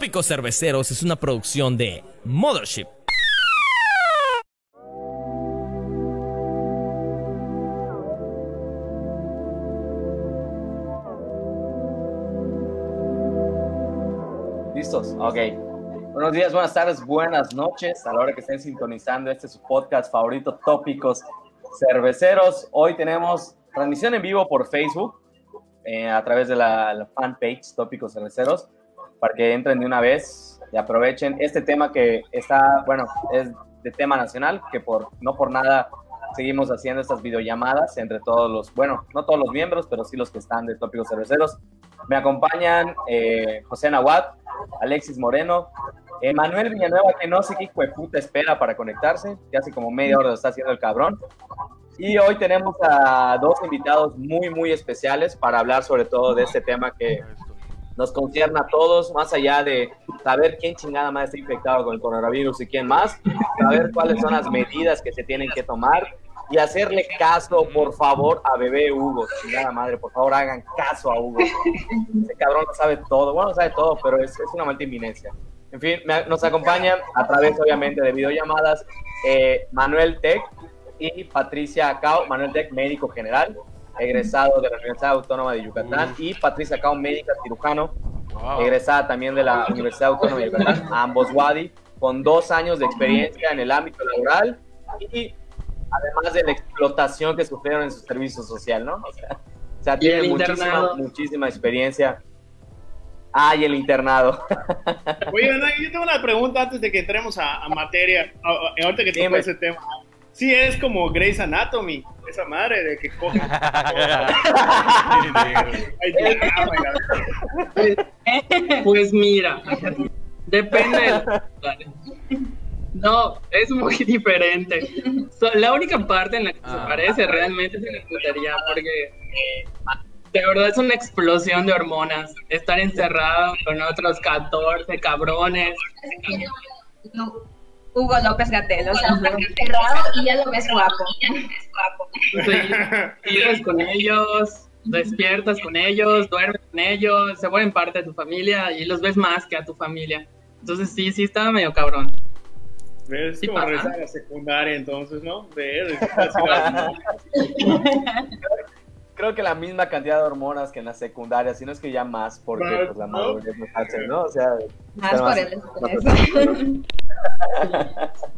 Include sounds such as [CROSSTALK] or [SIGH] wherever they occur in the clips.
Tópicos Cerveceros es una producción de Mothership. Listos, ok. Buenos días, buenas tardes, buenas noches. A la hora que estén sintonizando, este es su podcast favorito, Tópicos Cerveceros. Hoy tenemos transmisión en vivo por Facebook eh, a través de la, la fanpage Tópicos Cerveceros para que entren de una vez y aprovechen este tema que está, bueno, es de tema nacional, que por no por nada seguimos haciendo estas videollamadas entre todos los, bueno, no todos los miembros, pero sí los que están de Tópicos Cerveceros. Me acompañan eh, José Nahuat, Alexis Moreno, Emanuel Villanueva, que no sé qué hijo de puta espera para conectarse, que hace como media hora lo está haciendo el cabrón. Y hoy tenemos a dos invitados muy, muy especiales para hablar sobre todo de este tema que nos concierne a todos, más allá de saber quién chingada más está infectado con el coronavirus y quién más, saber cuáles son las medidas que se tienen que tomar y hacerle caso, por favor, a bebé Hugo. Chingada madre, por favor, hagan caso a Hugo. Ese cabrón no sabe todo, bueno, no sabe todo, pero es, es una malta inminencia. En fin, me- nos acompañan a través, obviamente, de videollamadas eh, Manuel Tech y Patricia Cao, Manuel Tech, médico general, egresado de la Universidad Autónoma de Yucatán, y Patricia Cao, médica cirujano, egresada también de la Universidad Autónoma de Yucatán, ambos Wadi, con dos años de experiencia en el ámbito laboral y además de la explotación que sufrieron en su servicio social, ¿no? O sea, o el muchísima, muchísima experiencia. Ah, y el internado. Oye, yo tengo una pregunta antes de que entremos a, a materia. Ahorita que Dime. tocó ese tema. Sí, es como Grey's Anatomy, esa madre de que coge. [LAUGHS] [LAUGHS] Pues mira, depende. No, es muy diferente. So- la única parte en la que se Ah. parece realmente es en la putería, porque de verdad es una explosión de hormonas. Estar encerrado con otros 14 cabrones. No, Hugo López Gatel, o sea, cerrado y ya lo ves guapo. Sí, [LAUGHS] vives con ellos, despiertas con ellos, duermes con ellos, se vuelven parte de tu familia y los ves más que a tu familia. Entonces sí, sí estaba medio cabrón. ¿Ves? Sí como pasa. regresar a la secundaria, entonces, ¿no? Casi la- [LAUGHS] Creo que la misma cantidad de hormonas que en la secundaria, si no es que ya más, porque Más, pues, la ¿no? madurez nos hace, ¿no? O sea, Más por el estrés.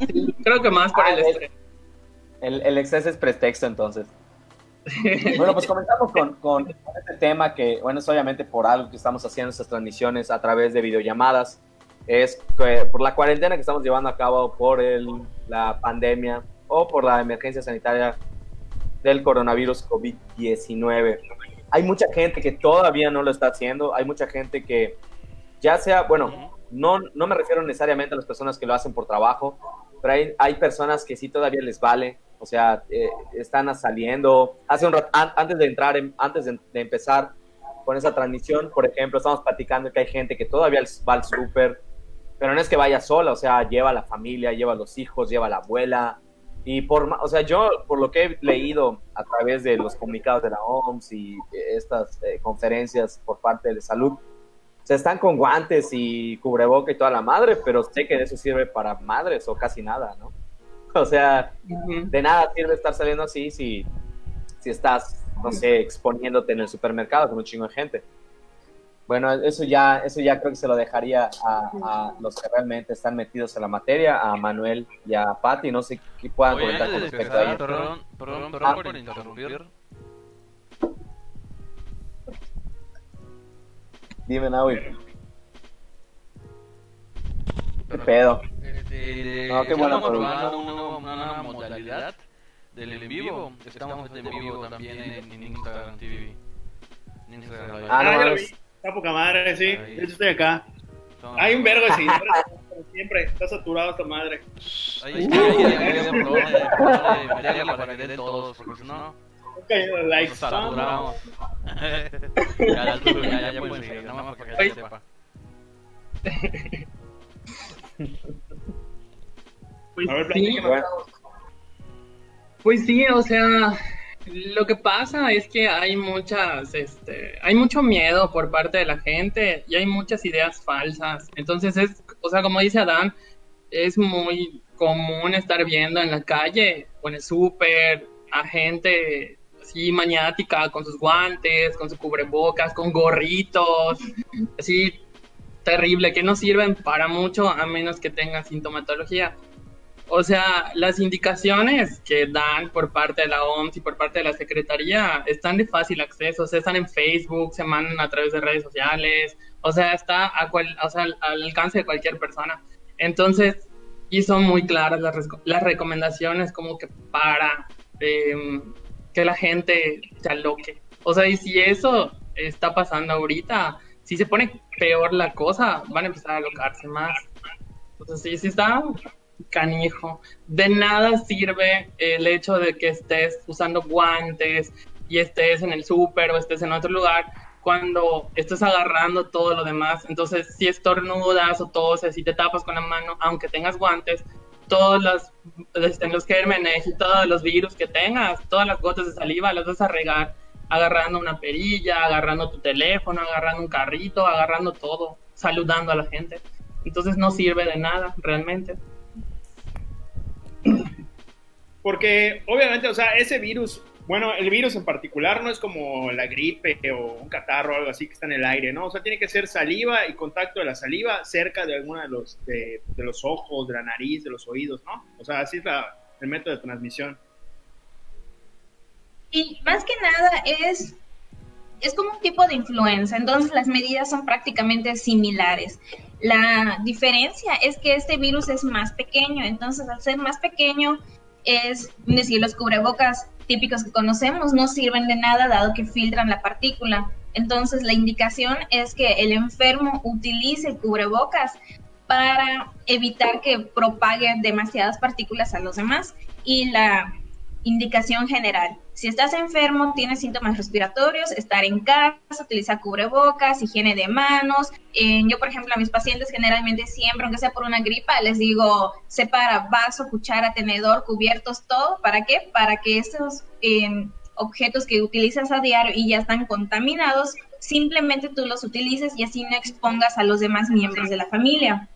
[LAUGHS] Creo que más por Ah, el es- estrés. El, el exceso es pretexto, entonces. Bueno, pues comenzamos con, con este tema que, bueno, es obviamente por algo que estamos haciendo estas transmisiones a través de videollamadas. Es que por la cuarentena que estamos llevando a cabo por el, la pandemia o por la emergencia sanitaria del coronavirus COVID-19. Hay mucha gente que todavía no lo está haciendo. Hay mucha gente que, ya sea, bueno, no, no me refiero necesariamente a las personas que lo hacen por trabajo, pero hay, hay personas que sí todavía les vale, o sea, eh, están saliendo. Hace un rato, an- antes de entrar, en- antes de, de empezar con esa transmisión, por ejemplo, estamos platicando que hay gente que todavía va al súper, pero no es que vaya sola, o sea, lleva a la familia, lleva a los hijos, lleva a la abuela. Y por, o sea, yo, por lo que he leído a través de los comunicados de la OMS y estas eh, conferencias por parte de salud, se están con guantes y cubreboca y toda la madre, pero sé que eso sirve para madres o casi nada, ¿no? [LAUGHS] O sea, de nada sirve estar saliendo así si, si estás, no sé, exponiéndote en el supermercado con un chingo de gente. Bueno, eso ya, eso ya creo que se lo dejaría a, a los que realmente están metidos en la materia, a Manuel y a Patti, no sé qué puedan Oye, comentar con respecto a ello. perdón, perdón, Ah. perdón por interrumpir. Dime, Naui. ¿Qué pedo? Este, No, qué bueno, probando una, una modalidad del en vivo. Estamos en vivo también en, en Instagram TV. En Instagram. Ah, Ah, no, vi. Está poca madre, sí. De hecho, estoy acá. Hay un vergo de seguidores, como siempre. Está saturado esta madre. Para que den todos, porque si no, cayendo likes. nos saturamos. Ya, ya, ya, ya, ya pueden seguir, nada más para que ya sepa. Pues A ver, sí. Bueno, pues sí, o sea, Lo que pasa es que hay muchas, este, hay mucho miedo por parte de la gente y hay muchas ideas falsas. Entonces es, o sea, como dice Adán, es muy común estar viendo en la calle o súper a gente así maniática con sus guantes, con su cubrebocas, con gorritos, así terrible, que no sirven para mucho a menos que tengan sintomatología. O sea, las indicaciones que dan por parte de la OMS y por parte de la Secretaría están de fácil acceso, o sea, están en Facebook, se mandan a través de redes sociales, o sea, está a al, al alcance de cualquier persona. Entonces, y son muy claras las, recomendaciones como que para eh, que la gente se aloque. O sea, y si eso está pasando ahorita, si se pone peor la cosa, van a empezar a alocarse más. Entonces, sí, sí está canijo. De nada sirve el hecho de que estés usando guantes y estés en el súper o estés en otro lugar cuando estés agarrando todo lo demás. Entonces, si estornudas o toses, si te tapas con la mano, aunque tengas guantes, todos los, los gérmenes y todos los virus que tengas, todas las gotas de saliva las vas a regar agarrando una perilla, agarrando tu teléfono, agarrando un carrito, agarrando todo, saludando a la gente. Entonces no sirve de nada realmente. Porque obviamente, o sea, ese virus, bueno, el virus en particular no es como la gripe o un catarro o algo así que está en el aire, ¿no? O sea, tiene que ser saliva y contacto de la saliva cerca de alguno de los, de, los ojos, de la nariz, de los oídos, ¿no? O sea, así es el método de transmisión. Y más que nada es, es como un tipo de influenza, entonces las medidas son prácticamente similares. La diferencia es que este virus es más pequeño, entonces al ser más pequeño es decir, los cubrebocas típicos que conocemos no sirven de nada dado que filtran la partícula. Entonces la indicación es que el enfermo utilice cubrebocas para evitar que propague demasiadas partículas a los demás y la indicación general. Si estás enfermo, tienes síntomas respiratorios, estar en casa, utilizar cubrebocas, higiene de manos. Eh, yo, por ejemplo, a mis pacientes generalmente siempre, aunque sea por una gripa, les digo, separa vaso, cuchara, tenedor, cubiertos, todo. ¿Para qué? Para que estos eh, objetos que utilizas a diario y ya están contaminados, simplemente tú los utilices y así no expongas a los demás miembros de la familia.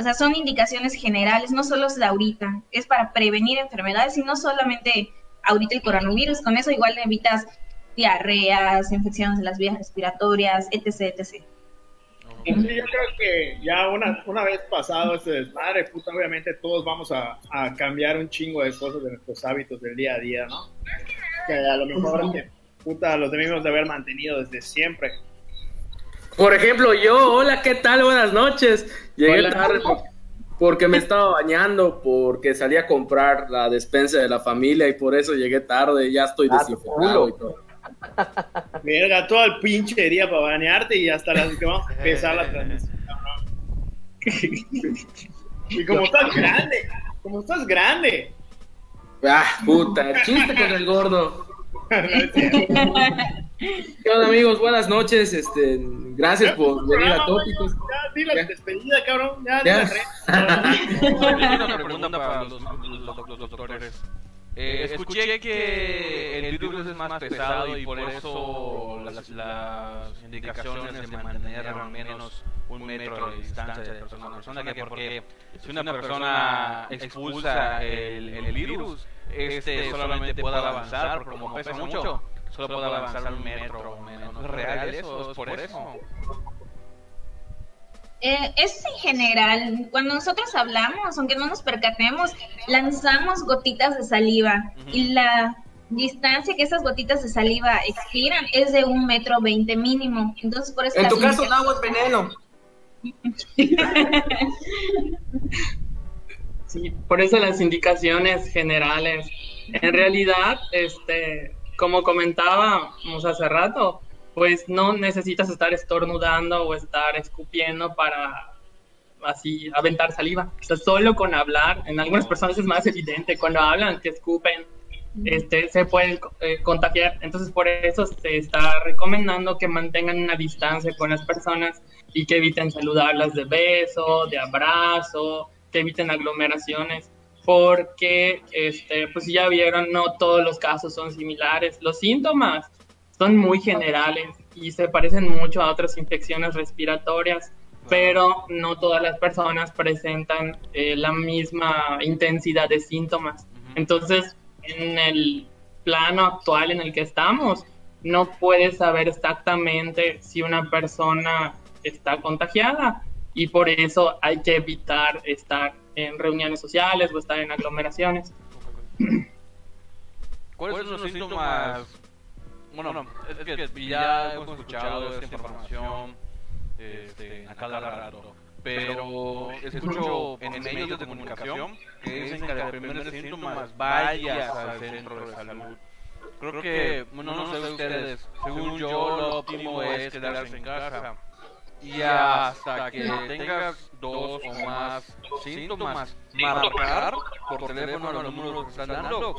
O sea, son indicaciones generales, no solo es de ahorita, es para prevenir enfermedades y no solamente ahorita el coronavirus, con eso igual evitas diarreas, infecciones de las vías respiratorias, etc, etc. Sí, yo creo que ya una, una vez pasado este desmadre, puta, obviamente todos vamos a, a cambiar un chingo de cosas de nuestros hábitos del día a día, ¿no? Que a lo mejor, puta, los debimos de haber mantenido desde siempre. Por ejemplo, yo, hola, ¿qué tal? Buenas noches. Llegué Hola. tarde por- porque me estaba bañando, porque salí a comprar la despensa de la familia y por eso llegué tarde. Ya estoy Ah, desinfectado y todo. [LAUGHS] Verga, todo el pinche día para bañarte y hasta las que vamos a empezar la transmisión. [LAUGHS] Y como estás grande, como estás grande. Ah, puta, chiste con el gordo. [LAUGHS] ¿Qué onda, amigos? Buenas noches. Este, gracias por venir a Tópicos. Ya, di la despedida, cabrón. Ya, di. Una pregunta para los, los- los doctores. Eh, escuché que el virus es más pesado y por eso las, las indicaciones de mantener al menos un metro de distancia de persona a persona, que porque si una persona expulsa el, el virus, este solamente puede avanzar, porque como pesa mucho, solo puede avanzar un metro o menos. ¿Es real eso? ¿Es por eso? Eh, es en general, cuando nosotros hablamos, aunque no nos percatemos, lanzamos gotitas de saliva Ujú. y la distancia que esas gotitas de saliva expiran es de un metro veinte mínimo. Entonces, por eso En tu caso, el agua es veneno. [LAUGHS] Sí, por eso las indicaciones generales. En realidad, este, como comentábamos hace rato, pues no necesitas estar estornudando o estar escupiendo para así aventar saliva. O sea, solo con hablar, en algunas personas es más evidente, cuando hablan, que escupen, este, se pueden eh, contagiar. Entonces, por eso se está recomendando que mantengan una distancia con las personas y que eviten saludarlas de beso, de abrazo, que eviten aglomeraciones. Porque, este, pues ya vieron, no todos los casos son similares. Los síntomas son muy generales y se parecen mucho a otras infecciones respiratorias, pero no todas las personas presentan eh, la misma intensidad de síntomas. Entonces, en el plano actual en el que estamos, no puedes saber exactamente si una persona está contagiada y por eso hay que evitar estar en reuniones sociales o estar en aglomeraciones. ¿Cuáles son los síntomas? Bueno, es que ya hemos escuchado esta información este, a cada rato, pero escucho en medios de comunicación que dicen que el primer síntoma vayas al centro de salud. Creo que, bueno, no sé ustedes, según yo lo óptimo es quedarse en casa y hasta que tengas dos o más síntomas, marcar por teléfono los números están dando.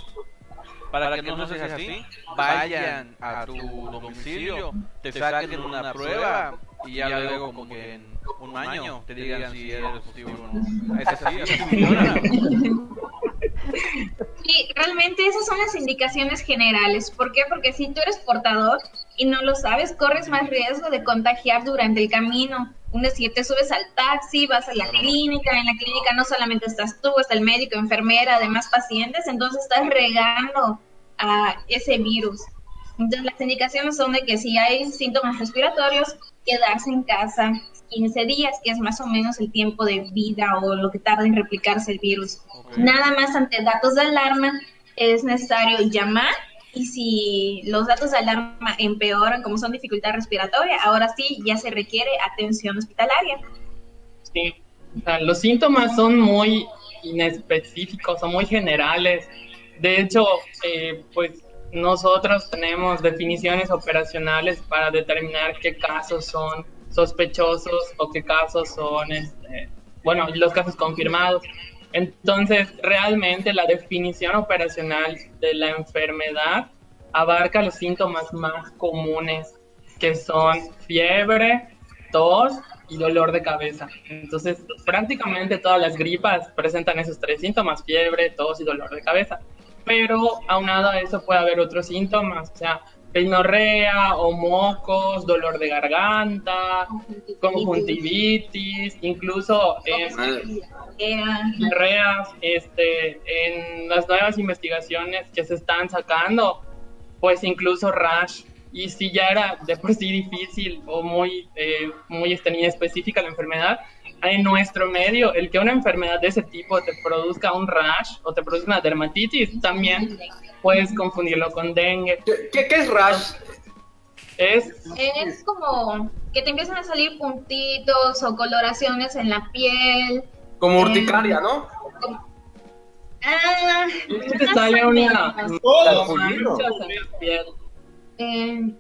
Para que no sea así, vayan a tu domicilio, te saquen una prueba y ya luego como que en un año te digan si eres positivo o no. Es así, así funciona. Sí, realmente esas son las indicaciones generales. ¿Por qué? Porque si tú eres portador y no lo sabes, corres más riesgo de contagiar durante el camino. Un decir, te subes al taxi, vas a la clínica, en la clínica no solamente estás tú, está el médico, enfermera, además pacientes, entonces estás regando a ese virus. Entonces las indicaciones son de que si hay síntomas respiratorios, quedarse en casa 15 días, que es más o menos el tiempo de vida o lo que tarda en replicarse el virus. Nada más ante datos de alarma es necesario llamar y si los datos de alarma empeoran como son dificultad respiratoria, ahora sí ya se requiere atención hospitalaria. Sí, los síntomas son muy inespecíficos, son muy generales. De hecho, eh, pues nosotros tenemos definiciones operacionales para determinar qué casos son sospechosos o qué casos son, este, bueno, los casos confirmados. Entonces, realmente la definición operacional de la enfermedad abarca los síntomas más comunes, que son fiebre, tos y dolor de cabeza. Entonces, prácticamente todas las gripas presentan esos tres síntomas, fiebre, tos y dolor de cabeza. Pero aunado a eso puede haber otros síntomas, o sea, peñorrea o mocos, dolor de garganta, conjuntivitis, incluso diarreas, este, en las nuevas investigaciones que se están sacando, pues incluso rash. Y si ya era de por sí difícil o muy, eh, muy este, específica la enfermedad, en nuestro medio, el que una enfermedad de ese tipo te produzca un rash o te produzca una dermatitis, también puedes confundirlo con dengue. ¿Qué, qué es rash? Es, es como que te empiezan a salir puntitos o coloraciones en la piel. Como eh, urticaria, ¿no? Ah, te sale una piel. Eh,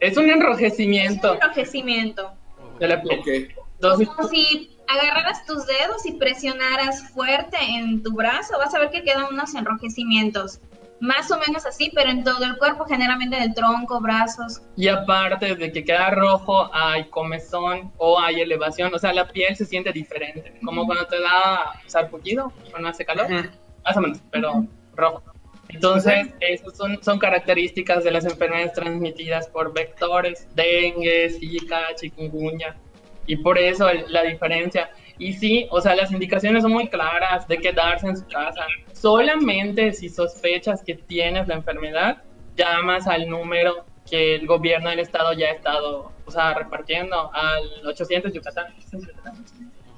es un enrojecimiento. Es un enrojecimiento. De la piel. Entonces, como si agarraras tus dedos y presionaras fuerte en tu brazo, vas a ver que quedan unos enrojecimientos más o menos así, pero en todo el cuerpo, generalmente en el tronco, brazos. Y aparte de que queda rojo, hay comezón o hay elevación, o sea, la piel se siente diferente, como cuando te da sarpullido, cuando hace calor, más o menos, pero rojo. Entonces, esas son, son características de las enfermedades transmitidas por vectores, dengue, zika, chikungunya, y por eso la diferencia. Y sí, o sea, las indicaciones son muy claras de quedarse en su casa. Solamente si sospechas que tienes la enfermedad, llamas al número que el gobierno del estado ya ha estado, o sea, repartiendo al 800 Yucatán.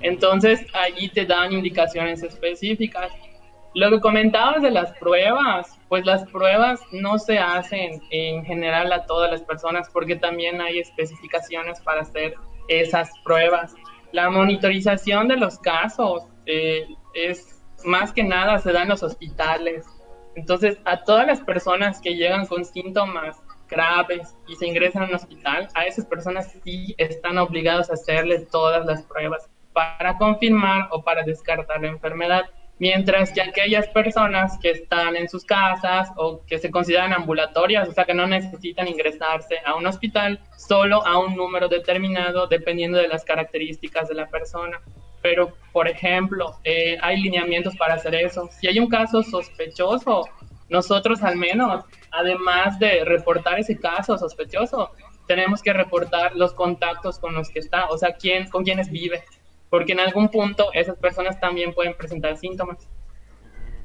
Entonces, allí te dan indicaciones específicas. Lo que comentabas de las pruebas, pues las pruebas no se hacen en general a todas las personas porque también hay especificaciones para hacer esas pruebas. La monitorización de los casos eh, es más que nada se da en los hospitales. Entonces, a todas las personas que llegan con síntomas graves y se ingresan a un hospital, a esas personas sí están obligados a hacerles todas las pruebas para confirmar o para descartar la enfermedad. Mientras que aquellas personas que están en sus casas o que se consideran ambulatorias, o sea que no necesitan ingresarse a un hospital, solo a un número determinado dependiendo de las características de la persona. pero por ejemplo, eh, hay lineamientos para hacer eso. Si hay un caso sospechoso, nosotros al menos, además de reportar ese caso sospechoso, tenemos que reportar los contactos con los que está, o sea, quién, con quienes vive, porque en algún punto esas personas también pueden presentar síntomas.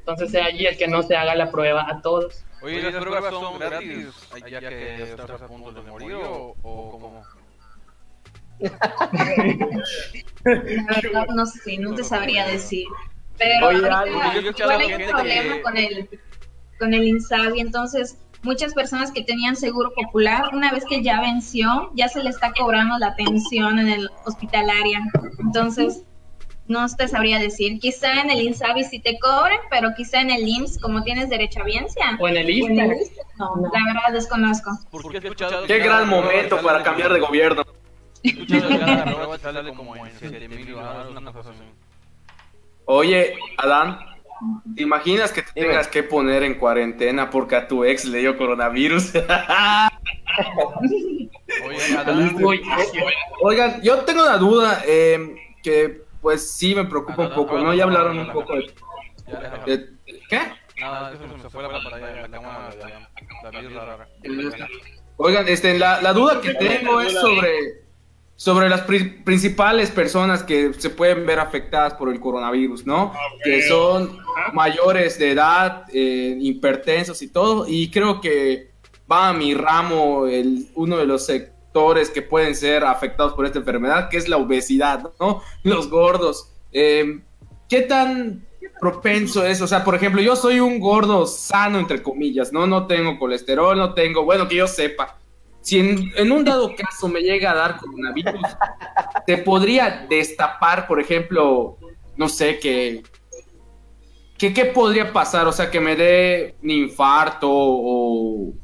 Entonces sea allí el que no se haga la prueba a todos. Oye, ¿las pruebas son gratis ya que estás a punto de morir o, o cómo? La verdad, no sé, no te sabría decir. Pero Oye, ahorita yo un problema que- con el, con el INSABI, entonces muchas personas que tenían seguro popular, una vez que ya venció, ya se le está cobrando la pensión en el hospitalaria. Entonces, no te sabría decir. Quizá en el INSABI sí te cobren, pero quizá en el IMSS, como tienes derechohabiencia, O en el o en el. ISSSTE, no, la verdad desconozco. Porque Qué que gran momento sale para cambiar de gobierno. he escuchado que cada prueba [LAUGHS] sale como en 7 mil dólares, una cosa así. Oye, Adán, ¿te imaginas que te Dime. tengas que poner en cuarentena porque a tu ex le dio coronavirus? [LAUGHS] Oigan, yo tengo una duda eh, que pues sí me preocupa un poco, ¿no? Ya hablaron un poco de... de- ¿Qué? Nada, es que se fue la pantalla. Oigan, este, la, la duda que tengo es sobre, sobre las pri- principales personas que se pueden ver afectadas por el coronavirus, ¿no? Que son mayores de edad, eh, hipertensos y todo, y creo que va a mi ramo el, uno de los sectores que pueden ser afectados por esta enfermedad, que es la obesidad, ¿no? Los gordos. Eh, ¿Qué tan propenso es? O sea, por ejemplo, yo soy un gordo sano, entre comillas, ¿no? No tengo colesterol, no tengo, bueno, que yo sepa. Si en, un dado caso me llega a dar coronavirus, te podría destapar, por ejemplo, no sé, que, que qué podría pasar, o sea, que me dé un infarto o...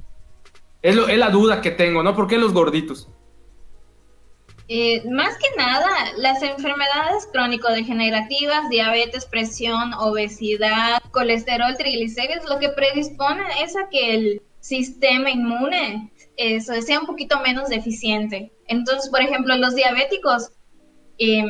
Es, lo- es la duda que tengo, ¿no? ¿Por qué los gorditos? Eh, más que nada, las enfermedades crónico-degenerativas, diabetes, presión, obesidad, colesterol, triglicéridos, lo que predisponen es a que el sistema inmune eso, sea un poquito menos deficiente. Entonces, por ejemplo, los diabéticos eh,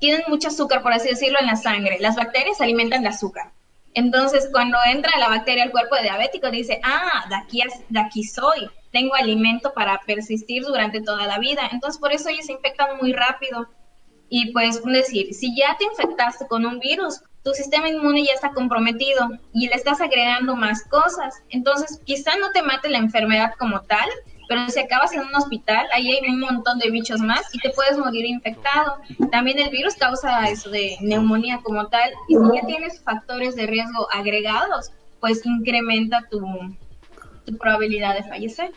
tienen mucho azúcar, por así decirlo, en la sangre. Las bacterias alimentan de azúcar. Entonces, cuando entra la bacteria al cuerpo de diabético, dice, ah, de aquí, es- de aquí soy, tengo alimento para persistir durante toda la vida. Entonces, por eso ellos se infectan muy rápido. Y pues, decir, si ya te infectaste con un virus, tu sistema inmune ya está comprometido y le estás agregando más cosas. Entonces, quizá no te mate la enfermedad como tal, pero si acabas en un hospital, ahí hay un montón de bichos más y te puedes morir infectado. También el virus causa eso de neumonía como tal. Y si ya tienes factores de riesgo agregados, pues incrementa tu, tu probabilidad de fallecer.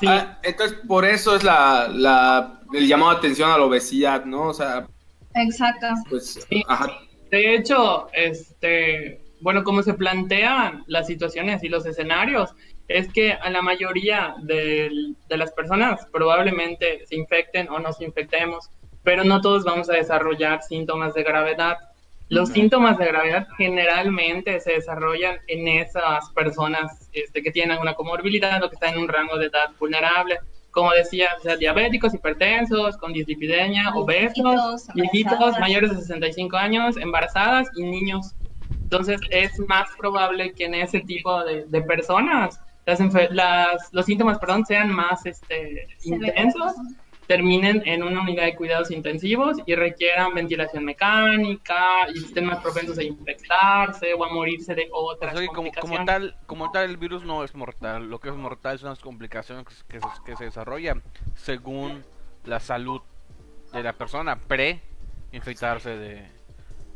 Sí. Ah, entonces, por eso es la, la, el llamado de atención a la obesidad, ¿no? O sea, Exacto. pues, Sí. ajá. De hecho, este, bueno, como se plantean las situaciones y los escenarios, es que a la mayoría de las personas probablemente se infecten o nos infectemos, pero no todos vamos a desarrollar síntomas de gravedad. Los síntomas de gravedad generalmente se desarrollan en esas personas este, que tienen alguna comorbilidad o que están en un rango de edad vulnerable. Como decía, o sea, diabéticos, hipertensos, con dislipidemia, obesos, Viejitos, mayores de 65 años, embarazadas y niños. Entonces es más probable que en ese tipo de, de personas las, las- los síntomas perdón, sean más este, intensos, terminen en una unidad de cuidados intensivos y requieran ventilación mecánica y estén más propensos a infectarse o a morirse de otras O sea que como, tal, como tal el virus no es mortal, lo que es mortal son las complicaciones que, se- que se desarrollan según la salud de la persona pre infectarse de,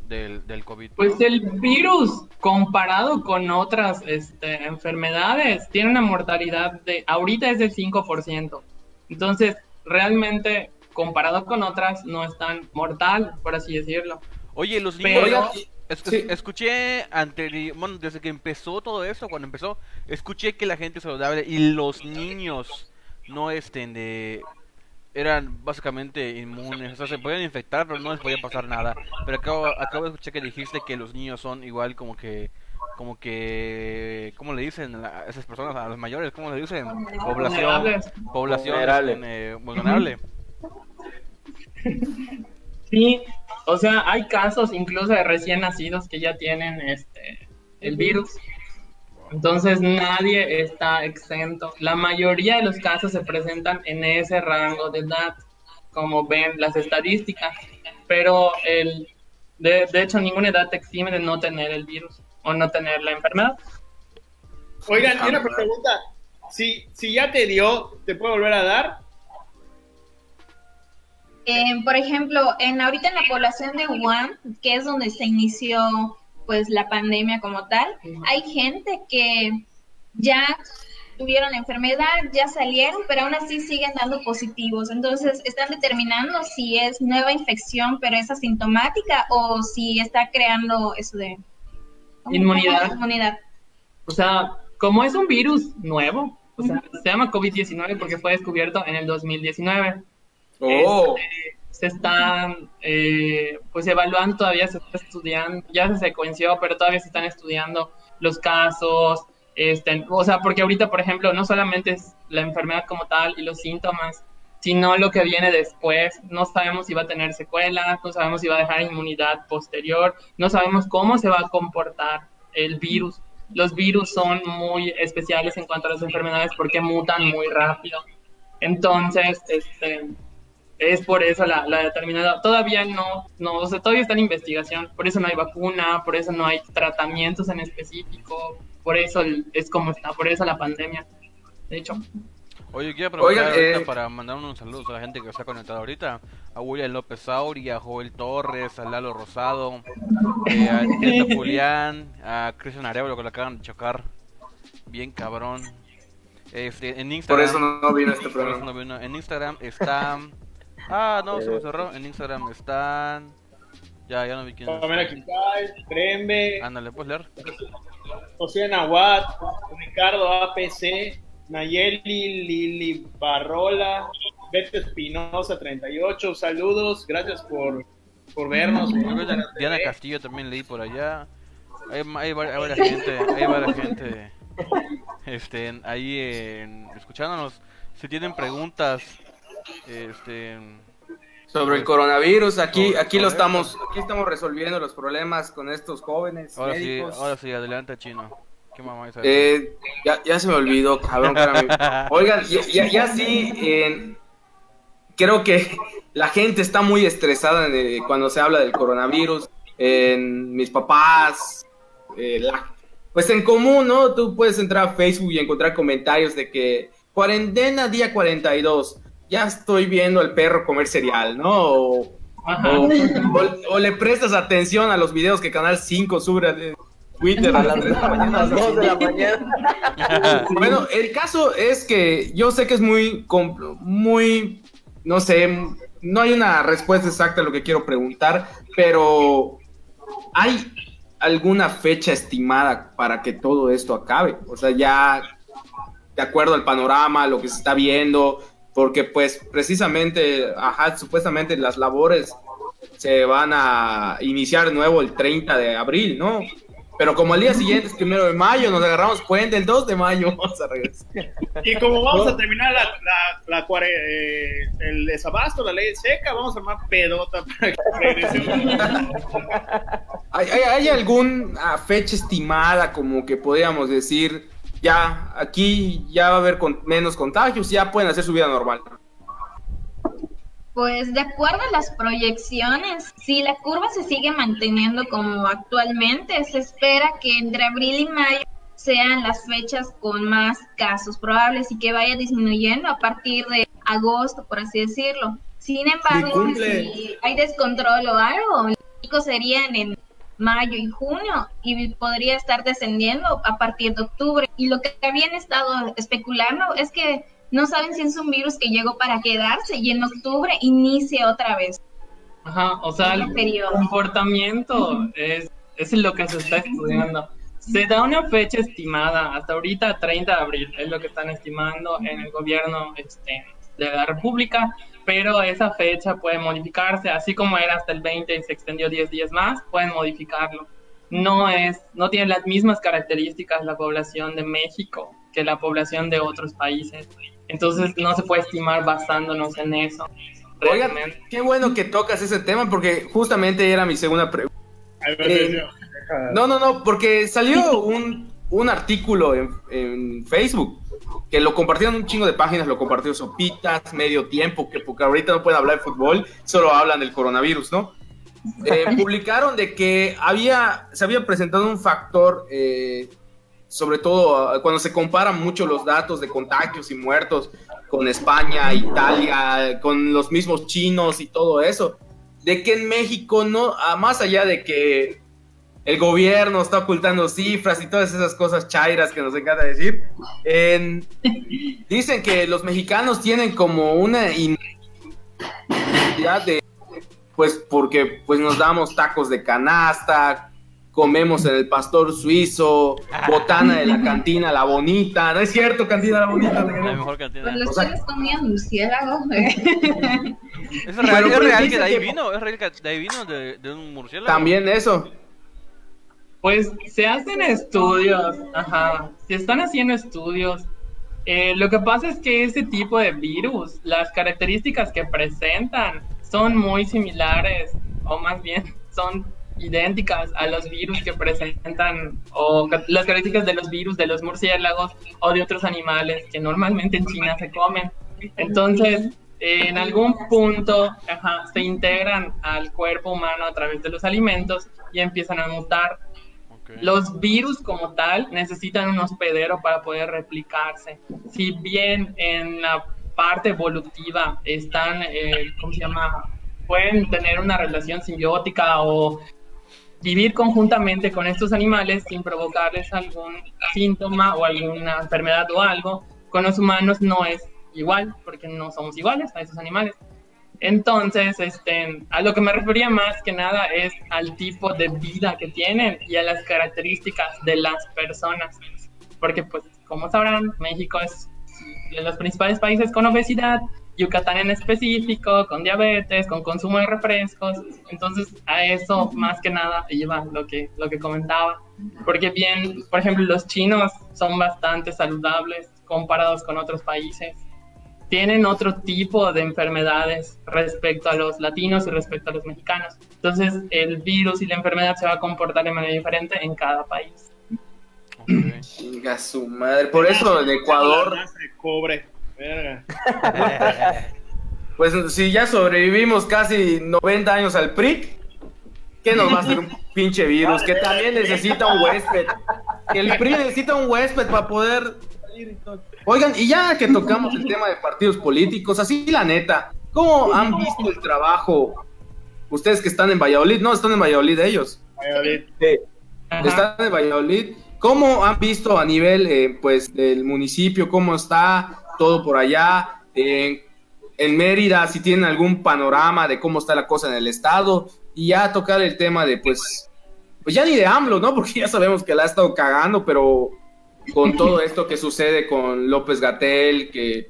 del, del COVID. Pues el virus, comparado con otras este, enfermedades, tiene una mortalidad de, ahorita es del 5%. Entonces, realmente, comparado con otras, no es tan mortal, por así decirlo. Oye, los niños... Pero- es- Sí. Escuché anteri- bueno, desde que empezó todo eso, cuando empezó, escuché que la gente saludable y los niños no estén de eran básicamente inmunes, o sea, se podían infectar, pero no les podía pasar nada. Pero acabo, acabo de escuchar que dijiste que los niños son igual como que como que ¿cómo le dicen a esas personas a los mayores? ¿Cómo le dicen? Población población Vulnerable. este, eh, vulnerable. [LAUGHS] Sí, o sea, hay casos incluso de recién nacidos que ya tienen este el virus. Entonces nadie está exento. La mayoría de los casos se presentan en ese rango de edad, como ven las estadísticas. Pero el, de, de hecho ninguna edad te exime de no tener el virus o no tener la enfermedad. Oigan, y una pregunta. Si, si ya te dio, ¿te puede volver a dar? Eh, por ejemplo, en ahorita en la población de Wuhan, que es donde se inició pues la pandemia como tal, hay gente que ya tuvieron la enfermedad, ya salieron, pero aún así siguen dando positivos. Entonces, están determinando si es nueva infección, pero es asintomática, o si está creando eso de Inmunidad. inmunidad. O sea, como es un virus nuevo, o sea, se llama COVID-19 porque fue descubierto en el 2019. Oh, Este, se están eh, pues evaluando todavía, se está estudiando, ya se secuenció, pero todavía se están estudiando los casos, este, o sea, porque ahorita, por ejemplo, no solamente es la enfermedad como tal y los síntomas, sino lo que viene después. No sabemos si va a tener secuelas, no sabemos si va a dejar inmunidad posterior, no sabemos cómo se va a comportar el virus. Los virus son muy especiales en cuanto a las enfermedades porque mutan muy rápido. Entonces, este, es por eso la, la determinada. Todavía no, no, o sea, todavía está en investigación. Por eso no hay vacuna, por eso no hay tratamientos en específico, por eso es como está, por eso la pandemia. De hecho, Oye, quiero aprovechar Oigan, ahorita eh, para mandar unos saludos a la gente que se ha conectado ahorita. A William López Sauri, a Joel Torres, a Lalo Rosado, eh, a [LAUGHS] Neto Julián, a Cristian Arevalo que lo acaban de chocar. Bien cabrón. Este, en por Instagram. eso no, no vino este por eso programa. no vino. En Instagram está. [LAUGHS] Ah, no, se me cerró. En Instagram están. Ya, ya no vi quién es. Pamela Quintay, Trembe, Ándale, ¿puedes leer? José Nahuat, Ricardo APC, Nayeli Lili Barrola, Beto Espinosa 38, saludos, gracias por, por vernos. Diana- Castillo también leí por allá. Hay, hay, vari- hay varias gente, hay varias gente este, ahí en- escuchándonos. Si tienen preguntas, este, Sobre el coronavirus, aquí, Sobre- aquí lo estamos, aquí estamos resolviendo los problemas con estos jóvenes ahora sí, ahora sí, adelante chino. ¿Qué mamá es eso? Eh, ya, ya se me olvidó, cabrón. [LAUGHS] Oigan, ya, ya, ya sí, creo que la gente está muy estresada cuando se habla del coronavirus. En mis papás, eh, la- pues en común, ¿no? Tú puedes entrar a Facebook y encontrar comentarios de que cuarentena día 42, ya estoy viendo al perro comer cereal, ¿no? O, o, o- o le prestas atención a los videos que Canal 5 sube de Twitter a las 3 de la A mañana. las 2 de la mañana. [LAUGHS] Bueno, el caso es que yo sé que es muy, muy, no sé, no hay una respuesta exacta a lo que quiero preguntar, pero ¿hay alguna fecha estimada para que todo esto acabe? O sea, ya de acuerdo al panorama, lo que se está viendo, porque pues precisamente, ajá, supuestamente las labores se van a iniciar de nuevo el 30 de abril, ¿no? Pero como el día siguiente es primero de mayo, nos agarramos puente el 2 de mayo, [LAUGHS] vamos a regresar. Y como vamos a terminar la, la, la cuare- eh, el desabasto, la ley seca, vamos a armar pedota para que regresemos. ¿Hay, hay, hay alguna fecha estimada como que podríamos decir, ya aquí ya va a haber con- menos contagios, ya pueden hacer su vida normal? Pues de acuerdo a las proyecciones, si la curva se sigue manteniendo como actualmente, se espera que entre abril y mayo sean las fechas con más casos probables y que vaya disminuyendo a partir de agosto, por así decirlo. Sin embargo, si hay descontrol o algo, pico serían en mayo y junio y podría estar descendiendo a partir de octubre. Y lo que habían estado especulando es que no saben si es un virus que llegó para quedarse y en octubre inicie otra vez. Ajá, o sea, el periodo. comportamiento es, es lo que se está estudiando. Se da una fecha estimada, hasta ahorita 30 de abril, es lo que están estimando en el gobierno este, de la República, pero esa fecha puede modificarse, así como era hasta el 20 y se extendió 10 días más, pueden modificarlo. No, es, no tiene las mismas características la población de México que la población de otros países, entonces no se puede estimar basándonos en eso Oigan, realmente. qué bueno que tocas ese tema porque justamente era mi segunda pregunta. Eh, No, no, no, porque salió un, un artículo en, en Facebook que lo compartieron un chingo de páginas, lo compartió Sopitas, Medio Tiempo, que porque ahorita no pueden hablar de fútbol, solo hablan del coronavirus, ¿no? Eh, [LAUGHS] publicaron de que había, se había presentado un factor, eh, sobre todo uh, cuando se comparan mucho los datos de contagios y muertos con España, Italia, con los mismos chinos y todo eso, de que en México no, ah, más allá de que el gobierno está ocultando cifras y todas esas cosas chairas que nos encanta decir. En- dicen que los mexicanos tienen como una identidad de, pues porque pues nos damos tacos de canasta, comemos en el pastor suizo, botana de la cantina La Bonita, ¿no es cierto, cantina La Bonita? La mejor cantina. Pues los chiles comían murciélago. [LAUGHS] Es real, es que de ahí que- vino, es real que de ahí vino de, de un murciélago. También eso. Pues se hacen estudios, ajá, se están haciendo estudios. Eh, lo que pasa es que ese tipo de virus, las características que presentan son muy similares, o más bien son idénticas a los virus que presentan, o las características de los virus de los murciélagos o de otros animales que normalmente en China se comen. Entonces, en algún punto ajá, se integran al cuerpo humano a través de los alimentos y empiezan a mutar. Ok. Los virus como tal necesitan un hospedero para poder replicarse. Si bien en la parte evolutiva están, eh, ¿cómo se llama? Pueden tener una relación simbiótica o vivir conjuntamente con estos animales sin provocarles algún síntoma o alguna enfermedad o algo, con los humanos no es igual, porque no somos iguales a esos animales. Entonces, este, a lo que me refería más que nada es al tipo de vida que tienen y a las características de las personas. Porque, pues, como sabrán, México es de los principales países con obesidad, Yucatán en específico, con diabetes, con consumo de refrescos. Entonces, a eso más que nada iba lo que, lo que comentaba. Porque bien, por ejemplo, los chinos son bastante saludables comparados con otros países tienen otro tipo de enfermedades respecto a los latinos y respecto a los mexicanos. Entonces, el virus y la enfermedad se va a comportar de manera diferente en cada país. Ok. Chinga su madre. Por eso en Ecuador, de cobre. Verga. [LAUGHS] pues si ya sobrevivimos casi 90 años al PRI, ¿qué nos va a hacer un pinche virus? Que también necesita un huésped. Que el PRI necesita un huésped para poder salir y todo. Oigan, y ya que tocamos el tema de partidos políticos, así la neta, ¿cómo han visto el trabajo? Ustedes que están en Valladolid, no, están en Valladolid ellos. Valladolid. Ajá. están en Valladolid. ¿Cómo han visto a nivel, eh, pues, del municipio, cómo está todo por allá? En Mérida, si tienen algún panorama de cómo está la cosa en el estado. Y ya tocar el tema de, pues, pues ya ni de AMLO, ¿no? [LAUGHS] Porque ya sabemos que la ha estado cagando, pero con todo esto que sucede con López Gatel, que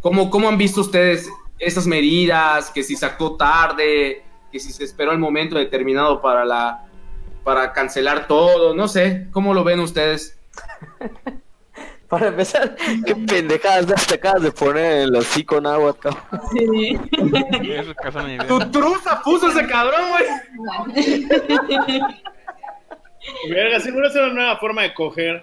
¿cómo, cómo han visto ustedes esas medidas? Que si sacó tarde, que si se esperó el momento determinado para la para cancelar todo, no sé, ¿cómo lo ven ustedes? [LAUGHS] Para empezar, qué pendejadas te acabas de poner en el hocico náhuatl, cabrón. Sí. Tu truza puso ese cabrón, güey. Verga, seguro es una nueva forma de coger.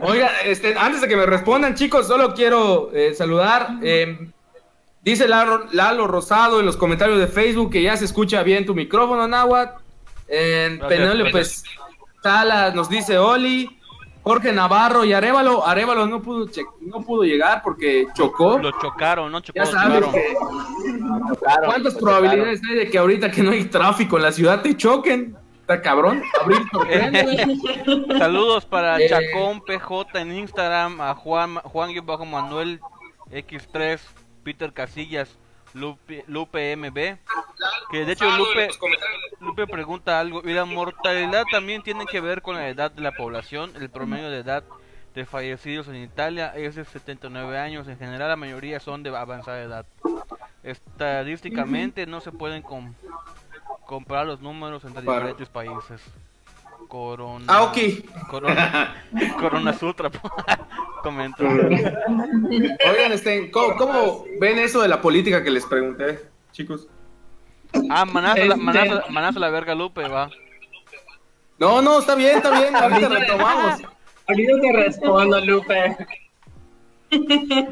Oiga, este, antes de que me respondan, chicos, solo quiero eh, saludar. eh, dice Lalo, Lalo Rosado en los comentarios de Facebook que ya se escucha bien tu micrófono, Nahuatl. Eh. Penélope pues, Salas nos dice Oli. Jorge Navarro y Arevalo. Arevalo no pudo, no pudo llegar porque chocó. Lo chocaron, ¿no? Chocó, Ya sabes chocaron. que Claro, ¿Cuántas probabilidades hay de que ahorita que no hay tráfico en la ciudad te choquen? Está cabrón. [LAUGHS] Saludos para Eh. Chacón PJ en Instagram, a Juan Juan bajo Manuel X3, Peter Casillas, Lupe, Lupe MB, que de hecho Lupe, Lupe pregunta algo, y la mortalidad también tiene que ver con la edad de la población, el promedio de edad de fallecidos en Italia es de 79 años, en general la mayoría son de avanzada edad. Estadísticamente no se pueden com- comparar los números entre diferentes países. Corona. Ah, ok. Corona, [LAUGHS] Corona Sutra. [LAUGHS] comento. Oigan, este, ¿cómo, cómo ven eso de la política que les pregunté, chicos? Ah, manazo, la, Este- manazo, manazo la verga Lupe, va. No, no, está bien, está bien, ahorita retomamos. [LAUGHS] Ahorita te respondo, Lupe.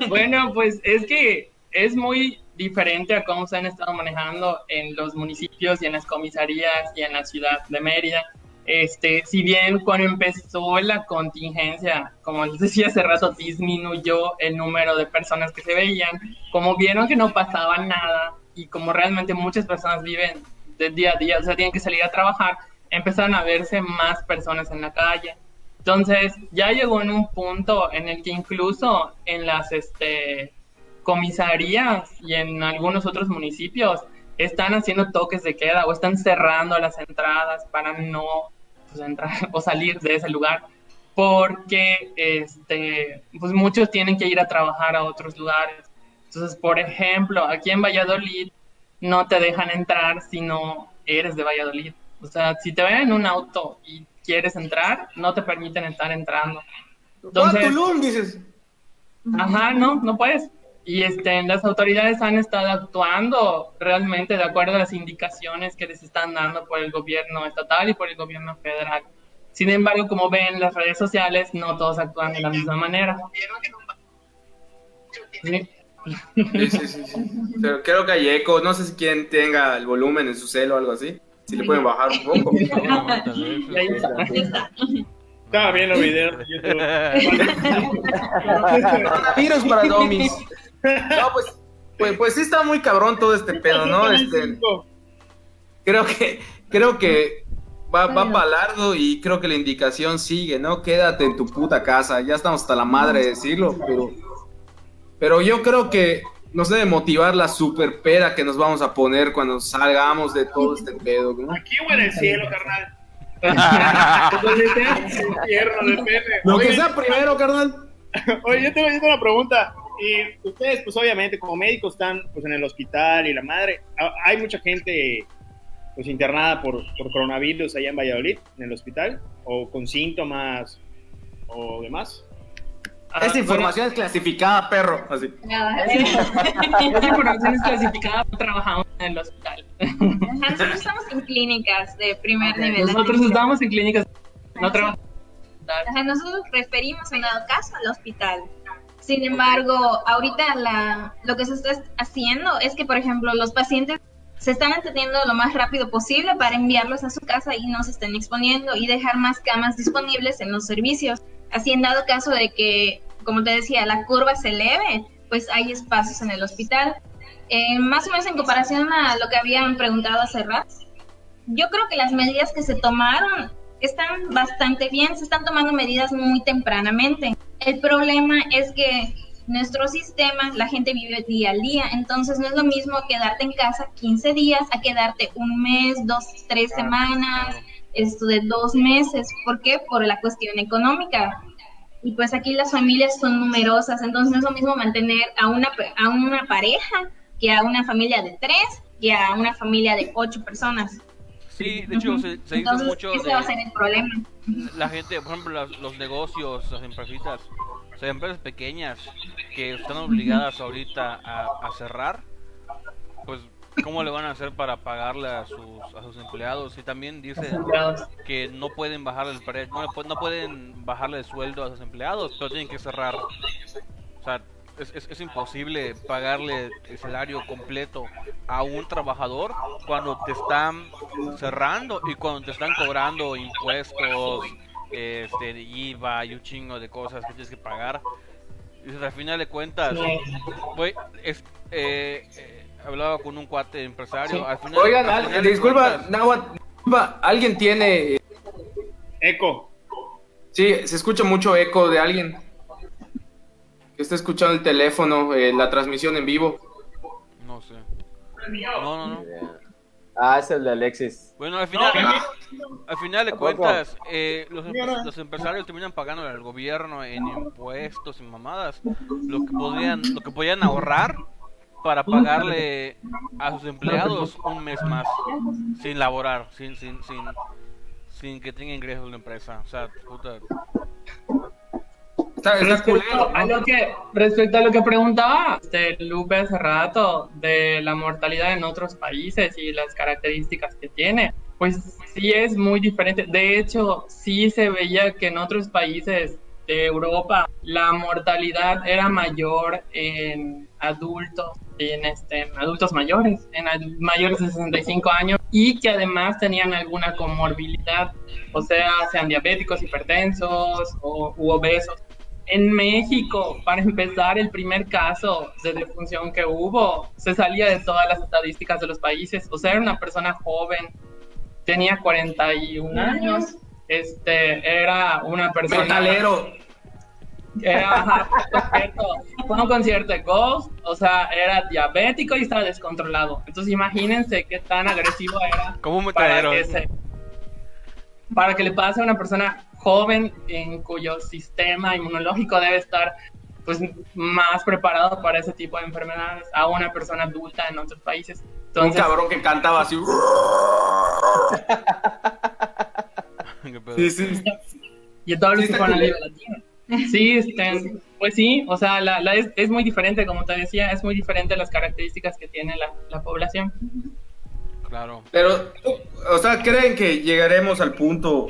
bueno, pues es que es muy diferente a cómo se han estado manejando en los municipios y en las comisarías y en la ciudad de Mérida. Este, si bien cuando empezó la contingencia, como les decía hace rato, disminuyó el número de personas que se veían, como vieron que no pasaba nada y como realmente muchas personas viven del día a día, o sea, tienen que salir a trabajar, empezaron a verse más personas en la calle. Entonces, ya llegó en un punto en el que incluso en las este, comisarías y en algunos otros municipios están haciendo toques de queda o están cerrando las entradas para no pues, entrar [LAUGHS] o salir de ese lugar porque este, pues muchos tienen que ir a trabajar a otros lugares. Entonces, por ejemplo, aquí en Valladolid no te dejan entrar si no eres de Valladolid. O sea, si te ven en un auto y quieres entrar, no te permiten estar entrando. Entonces, Entonces, Tulum, dices. Ajá, no, no puedes. Y este, las autoridades han estado actuando realmente de acuerdo a las indicaciones que les están dando por el gobierno estatal y por el gobierno federal. Sin embargo, como ven las redes sociales, no todos actúan de la misma manera. Sí. Sí, sí, sí, sí. Pero creo que hay eco, no sé si quien tenga el volumen en su celo o algo así. Si le pueden bajar un poco. [LAUGHS] Está. Estaba viendo videos de YouTube. [LAUGHS] Coronavirus para domis. No, pues, pues, pues sí está muy cabrón todo este pedo, ¿no? Este, creo que, creo que va, va para largo y creo que la indicación sigue, ¿no? Quédate en tu puta casa. Ya estamos hasta la madre de decirlo, pero, pero yo creo que nos debe motivar la super pera que nos vamos a poner cuando salgamos de todo este pedo, ¿no? Aquí o en el cielo, carnal. [LAUGHS] Lo que Oye, sea primero, carnal. Oye, yo tengo, yo tengo una pregunta. Y ustedes, pues obviamente, como médicos están pues, en el hospital y la madre, ha- hay mucha gente pues internada por, por coronavirus allá en Valladolid, en el hospital, o con síntomas o demás. Ah, Esta información es clasificada, perro. Así. Esa información es clasificada, trabajamos en el hospital. Ajá, Nosotros estamos en clínicas de primer nivel. Nosotros estamos en clínicas, no trabajamos. Ajá, nosotros referimos en dado caso al hospital. Sin embargo, ahorita la, lo que se está haciendo es que, por ejemplo, los pacientes se están atendiendo lo más rápido posible para enviarlos a su casa y no se estén exponiendo y dejar más camas disponibles en los servicios. Así, en dado caso de que, como te decía, la curva se eleve, pues hay espacios en el hospital. Eh, más o menos en comparación a lo que habían preguntado hace rato, yo creo que las medidas que se tomaron están bastante bien, se están tomando medidas muy tempranamente. El problema es que nuestro sistema, la gente vive día al día, entonces no es lo mismo quedarte en casa 15 días a quedarte un mes, dos, tres semanas, esto de dos meses. ¿Por qué? Por la cuestión económica. Y pues aquí las familias son numerosas, entonces no es lo mismo mantener a una, a una pareja que a una familia de tres, que a una familia de ocho personas. Sí, de hecho, se, se hizo Entonces, mucho ese de va a ser el problema. La gente, por ejemplo, las- los negocios, las empresitas, o sea, empresas pequeñas que están obligadas ahorita a, a cerrar, pues, ¿cómo le van a hacer para pagarle a sus, a sus empleados? Y también empleados. que no pueden bajarle el precio, no, le pu- no pueden bajarle el sueldo a sus empleados, pero tienen que cerrar. O sea, es, es, es imposible pagarle el salario completo a un trabajador cuando te están cerrando y cuando te están cobrando impuestos, este, de IVA y un chingo de cosas que tienes que pagar. Y al final de cuentas, güey, es, eh, eh, hablaba con un cuate empresario. Al final, Oigan, al final disculpa, cuentas- Nahuatl, disculpa, ¿alguien tiene... Eco. Sí, se escucha mucho eco de alguien que está escuchando el teléfono, eh, la transmisión en vivo. No sé. No, no, no. Ah, es el de Alexis. Bueno, al final, Ah. al final de cuentas, eh, los, los empresarios terminan pagando al gobierno en impuestos y mamadas lo que podrían, lo que podían ahorrar para pagarle a sus empleados un mes más sin laborar, sin, sin, sin, sin que tenga ingresos la empresa. O sea, puta. Está, está Respecto culero, a ¿no? lo que respecto a lo que preguntaba este, Lupe hace rato de la mortalidad en otros países y las características que tiene, pues sí es muy diferente. De hecho, sí se veía que en otros países de Europa la mortalidad era mayor en adultos, en, este, en adultos mayores, en ad- mayores de 65 años y que además tenían alguna comorbilidad, o sea, sean diabéticos, hipertensos o, u obesos. En México, para empezar, el primer caso de defunción que hubo se salía de todas las estadísticas de los países. O sea, era una persona joven, tenía 41 años, este, era una persona... Metalero. Era. Fue un concierto de Ghost, o sea, era diabético y estaba descontrolado. Entonces imagínense qué tan agresivo era Como un para metalero. que, se- para que le pase a una persona joven en cuyo sistema inmunológico debe estar pues más preparado para ese tipo de enfermedades a una persona adulta en otros países. Un cabrón que cantaba así. [LAUGHS] ¿Qué pedo? Sí, sí. y todos los Sí, que. Sí, pues sí, o sea, la, la es, es muy diferente, como te decía, es muy diferente las características que tiene la, la población. Claro. Pero, o sea, ¿creen que llegaremos al punto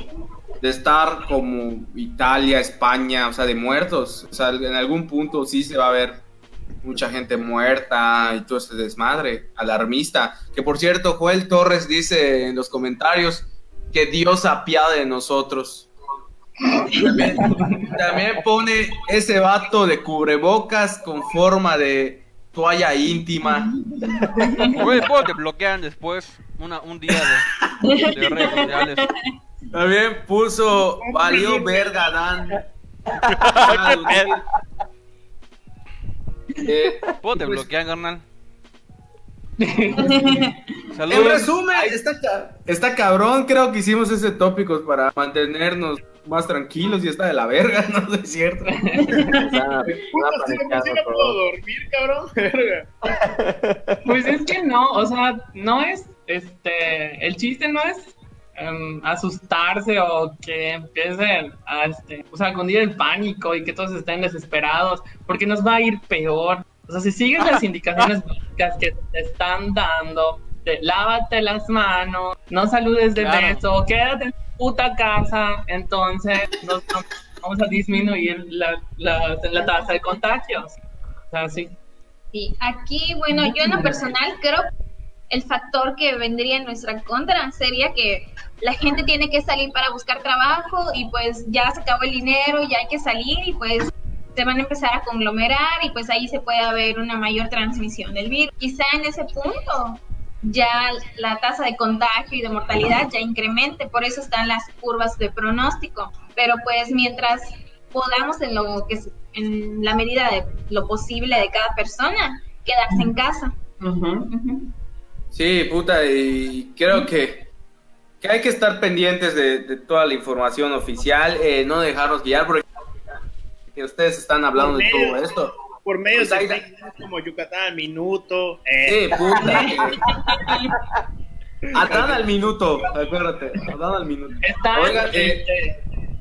de estar como Italia, España, o sea, de muertos? O sea, en algún punto sí se va a ver mucha gente muerta y todo este desmadre alarmista. Que por cierto, Joel Torres dice en los comentarios que Dios apiade de nosotros. También, también pone ese vato de cubrebocas con forma de toalla íntima. [LAUGHS] Güey, ¿puedo te bloquean después una, un día de, de redes sociales? También puso valió verga Dan. Eh, [LAUGHS] ¿Puedo te bloquean, carnal? [LAUGHS] en resumen, está, está cabrón, creo que hicimos ese tópico para mantenernos más tranquilos y está de la verga, [LAUGHS] no es cierto. De por sí paniqueado no puedo dormir, cabrón. [LAUGHS] Verga. Pues es que no, o sea, no es, este, el chiste no es em, asustarse o que empiecen a, este, o sea, cundir el pánico y que todos estén desesperados, porque nos va a ir peor. O sea, si sigues las indicaciones básicas que te están dando, de lávate las manos, no saludes de Claro. beso, quédate en puta casa, entonces nos vamos a disminuir la, tasa de contagios. O sea, sí. Sí, aquí, bueno, yo en lo personal creo el factor que vendría en nuestra contra sería que la gente tiene que salir para buscar trabajo y pues ya se acabó el dinero, ya hay que salir y pues se van a empezar a conglomerar y pues ahí se puede haber una mayor transmisión del virus. Quizá en ese punto ya la tasa de contagio y de mortalidad ya incremente, por eso están las curvas de pronóstico, pero pues mientras podamos en lo que es- en la medida de lo posible de cada persona quedarse en casa. Sí, puta, y creo que, que hay que estar pendientes de, de toda la información oficial, eh, no dejarnos guiar, porque que ustedes están hablando de todo esto. Por medios Pues ahí- de news como Yucatán al minuto. Eh, Sí, puta. [LAUGHS] eh. Atán al minuto, acuérdate, atán al minuto. Están Oigan, eh,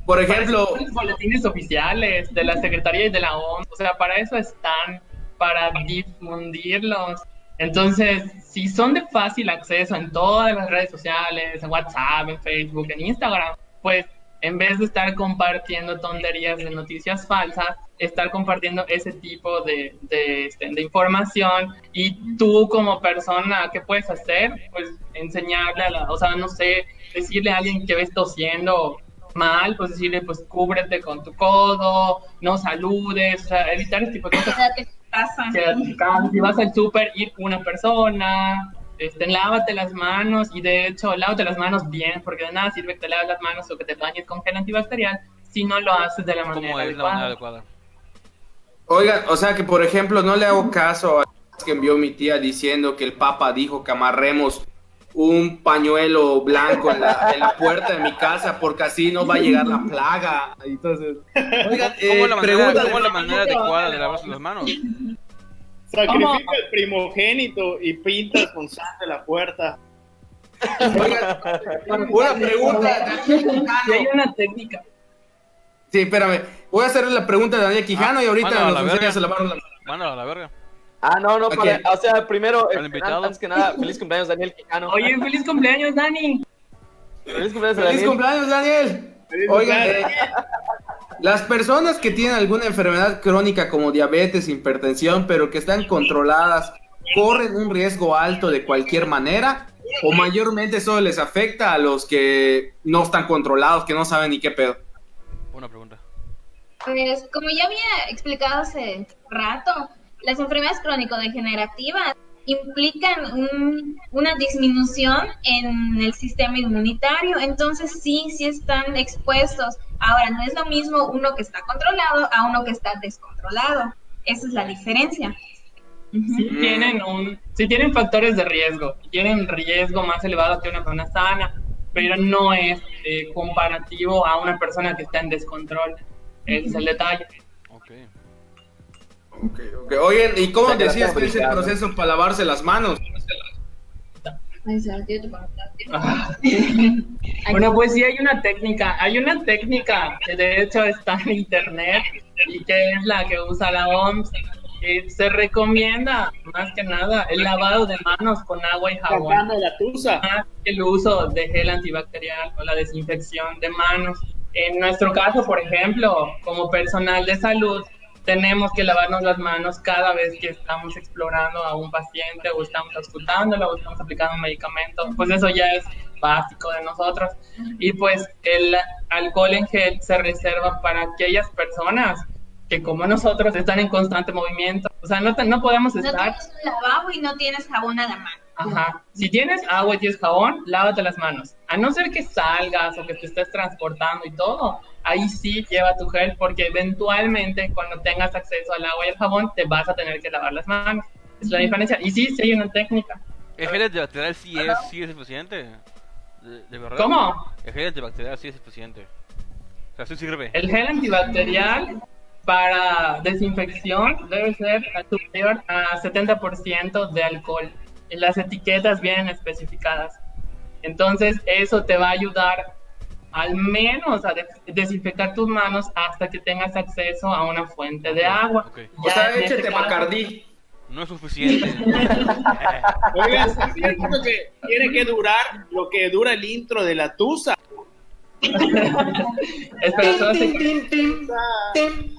por ejemplo, los boletines oficiales de la Secretaría y de la OMS, o sea, para eso están, para difundirlos. Entonces, si son de fácil acceso en todas las redes sociales, en WhatsApp, en Facebook, en Instagram, pues en vez de estar compartiendo tonterías de noticias falsas, estar compartiendo ese tipo de, de, este, de información y tú como persona, ¿qué puedes hacer? Pues enseñarle a la, o sea, no sé, decirle a alguien que ves tosiendo mal, pues decirle, pues cúbrete con tu codo, no saludes, o sea, evitar ese tipo de cosas. Quédate en casa. Quédate en casa. Si vas al súper, ir una persona, este, lávate las manos y de hecho, lávate las manos bien, porque de nada sirve que te laves las manos o que te bañes con gel antibacterial si no lo haces de la manera ¿Cómo es la adecuada. manera adecuada? oigan, o sea que por ejemplo no le hago caso a que envió mi tía diciendo que el Papa dijo que amarremos un pañuelo blanco en la, en la puerta de mi casa porque así no va a llegar la plaga. Entonces, oigan, ¿Cómo eh, la manera, pregunta cómo la de- manera adecuada de lavarse las manos? Sacrifica al primogénito y pintas con sangre la puerta. Oigan, una pregunta. Y hay una técnica. Sí, espérame. Voy a hacer la pregunta de Daniel Quijano y ahorita nos la lavar la Mándalo a la verga. Ah, no, no, Ok. para- o sea, primero, invitado. antes que nada, feliz cumpleaños Daniel Quijano. Oye, feliz cumpleaños, Dani. feliz cumpleaños ¡Feliz Daniel. cumpleaños, Daniel! Oigan, eh, las personas que tienen alguna enfermedad crónica como diabetes, hipertensión, pero que están controladas, ¿corren un riesgo alto de cualquier manera? ¿O mayormente solo les afecta a los que no están controlados, que no saben ni qué pedo? Buena pregunta. Pues como ya había explicado hace rato, las enfermedades crónico-degenerativas implican un- una disminución en el sistema inmunitario, entonces sí, sí están expuestos. Ahora, no es lo mismo uno que está controlado a uno que está descontrolado. Esa es la diferencia. Sí tienen, un, sí tienen factores de riesgo, tienen riesgo más elevado que una persona sana, pero no es eh, comparativo a una persona que está en descontrol. Ese es el detalle. Ok. Ok, ok. Oigan, ¿y cómo O sea, decías que es el proceso para lavarse las manos? Ah. [LAUGHS] Bueno, pues sí hay una técnica, hay una técnica que de hecho está en internet y que es la que usa la OMS. que se recomienda más que nada el lavado de manos con agua y jabón. Más que el uso de gel antibacterial o la desinfección de manos. En nuestro caso, por ejemplo, como personal de salud, tenemos que lavarnos las manos cada vez que estamos explorando a un paciente o estamos auscultándolo o estamos aplicando un medicamento. Pues eso ya es básico de nosotros. Y pues el alcohol en gel se reserva para aquellas personas que como nosotros están en constante movimiento. O sea, no, te- no podemos No estar... tienes un lavabo y no tienes jabón a la mano. Ajá. Si tienes agua y tienes jabón, lávate las manos. A no ser que salgas o que te estés transportando y todo, ahí sí lleva tu gel porque eventualmente cuando tengas acceso al agua y al jabón te vas a tener que lavar las manos. Es la diferencia. Y sí, sí hay una técnica. ¿El gel antibacterial sí es, sí es eficiente? ¿De, de verdad? ¿Cómo? El gel antibacterial sí es eficiente. O sea, sí sirve. El gel antibacterial para desinfección debe ser superior a 70% de alcohol. Las etiquetas vienen especificadas. Entonces, eso te va a ayudar al menos a de- desinfectar tus manos hasta que tengas acceso a una fuente de agua. Ok. O sea, este échate Bacardí. No es suficiente. [LAUGHS] Oigan, ¿es cierto que tiene que durar lo que dura el intro de la tusa? [LAUGHS] Espera, solo se-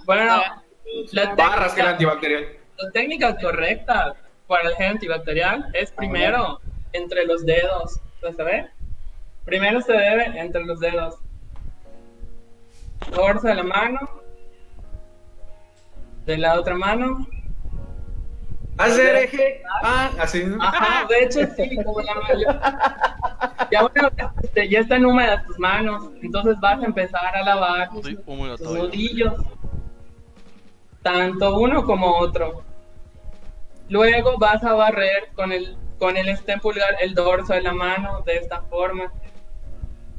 Bueno, la Barras gel técnica- antibacterial. La técnica correcta para el gel antibacterial es primero entre los dedos. ¿Se ve? Primero se debe entre los dedos. Dorso de la mano. De la otra mano. Hacer eje. Ah, así. Ajá, de hecho sí, como la mano. Ya, bueno, este, ya están húmedas tus manos. Entonces vas a empezar a lavar tus, Estoy nudillos. Tanto uno como otro. Luego vas a barrer con el, con el este pulgar el dorso de la mano de esta forma.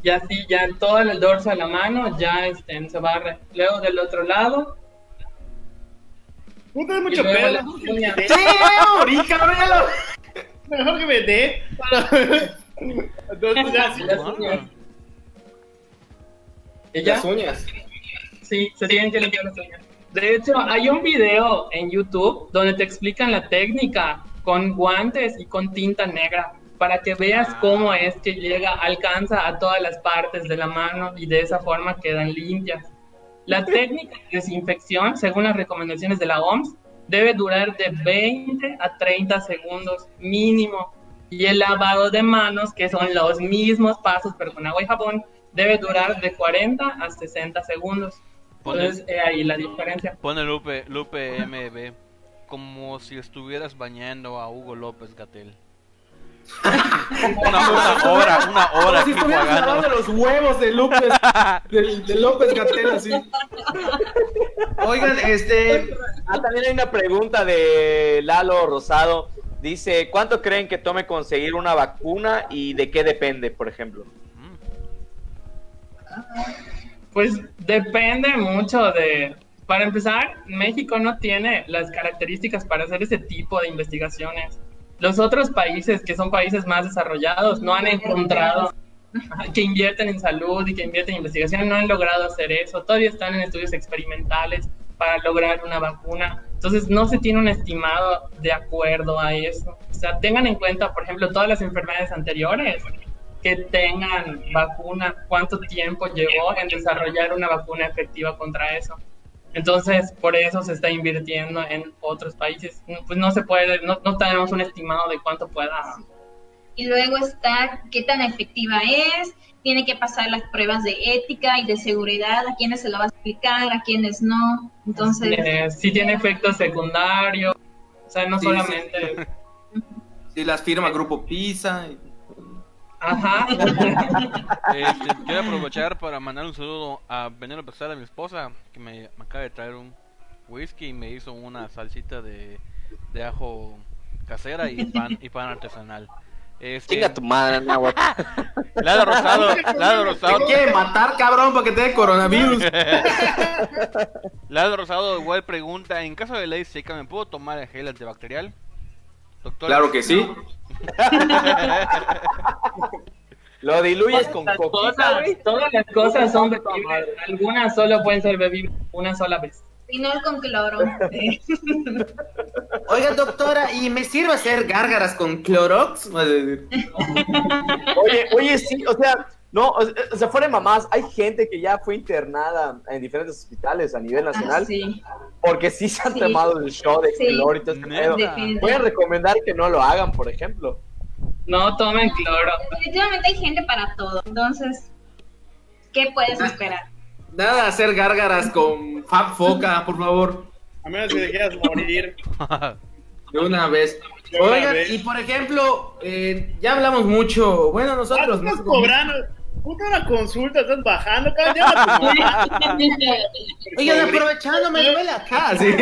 Y así ya todo el dorso de la mano ya este, se barre. Luego del otro lado. Puta, es mucho uñas. ¡Sí, ahorita! Mejor que me dé. [LAUGHS] Entonces, ya, sí. Las uñas. ¿Y ya? Las uñas. Sí, se tienen que limpiar las uñas. De hecho, hay un video en YouTube donde te explican la técnica con guantes y con tinta negra para que veas cómo es que llega, alcanza a todas las partes de la mano y de esa forma quedan limpias. La [LAUGHS] técnica de desinfección, según las recomendaciones de la OMS, debe durar de 20 a 30 segundos mínimo. Y el lavado de manos, que son los mismos pasos pero con agua y jabón, debe durar de 40 a 60 segundos. Entonces, eh, ahí la diferencia. Pone Lupe, Lupe MB. Como si estuvieras bañando a Hugo López Gatel. una, una hora, una hora Como si estuvieras lavando pagando. los huevos de López, de, de López Gatel, así. Oigan, este. Ah, también hay una pregunta de Lalo Rosado. Dice, ¿cuánto creen que tome conseguir una vacuna y de qué depende, por ejemplo? Pues depende mucho de... Para empezar, México no tiene las características para hacer ese tipo de investigaciones. Los otros países, que son países más desarrollados, no han encontrado que invierten en salud y que invierten en investigación no han logrado hacer eso. Todavía están en estudios experimentales para lograr una vacuna. Entonces no se tiene un estimado de acuerdo a eso. O sea, tengan en cuenta, por ejemplo, todas las enfermedades anteriores que tengan vacuna, cuánto tiempo llevó en desarrollar una vacuna efectiva contra eso. Entonces, por eso se está invirtiendo en otros países. Pues no se puede, no, no tenemos un estimado de cuánto pueda. Y luego está qué tan efectiva es, tiene que pasar las pruebas de ética y de seguridad, a quienes se lo va a explicar, a quienes no. Entonces, Eh, si tiene efectos secundarios, o sea, no Sí, solamente... [LAUGHS] Si las firma Grupo Pisa. y- Ajá. Este, quiero aprovechar para mandar un saludo a Veneno Pesada, mi esposa, que me, me acaba de traer un whisky y me hizo una salsita de, de ajo casera y pan, y pan artesanal. Este, Chinga tu madre. Lado [LAUGHS] Rosado, Lado Rosado, Te quiere matar, cabrón, para que te dé coronavirus. [LAUGHS] Lado Rosado igual pregunta, en caso de ley seca, ¿me puedo tomar el gel antibacterial? Doctor, Claro que sí. Lo diluyes con coquita, todas las cosas son bebibles. Algunas solo pueden ser bebibles una sola vez. si no es con cloro. [LAUGHS] Oiga, doctora, ¿y me sirve hacer gárgaras con Clorox? Oye, oye, sí, o sea, no, o sea, fuera de mamás, hay gente que ya fue internada en diferentes hospitales a nivel Ah, nacional sí, porque sí se han Sí. tomado el show de Sí. cloro y todo este. Voy a recomendar que no lo hagan, por ejemplo. No tomen cloro. definitivamente hay gente para todo. Entonces, ¿qué puedes esperar? Nada, hacer gárgaras con Fab Foca, por favor. A menos que te quieras morir. [LAUGHS] De una vez. De una Oigan, vez. y por ejemplo, eh, ya hablamos mucho. Bueno, Ah, nosotros. cobrando. Puta una consulta, estás bajando, cabrón. [LAUGHS] Oigan, aprovechando, me duele acá. [LAUGHS] Sí.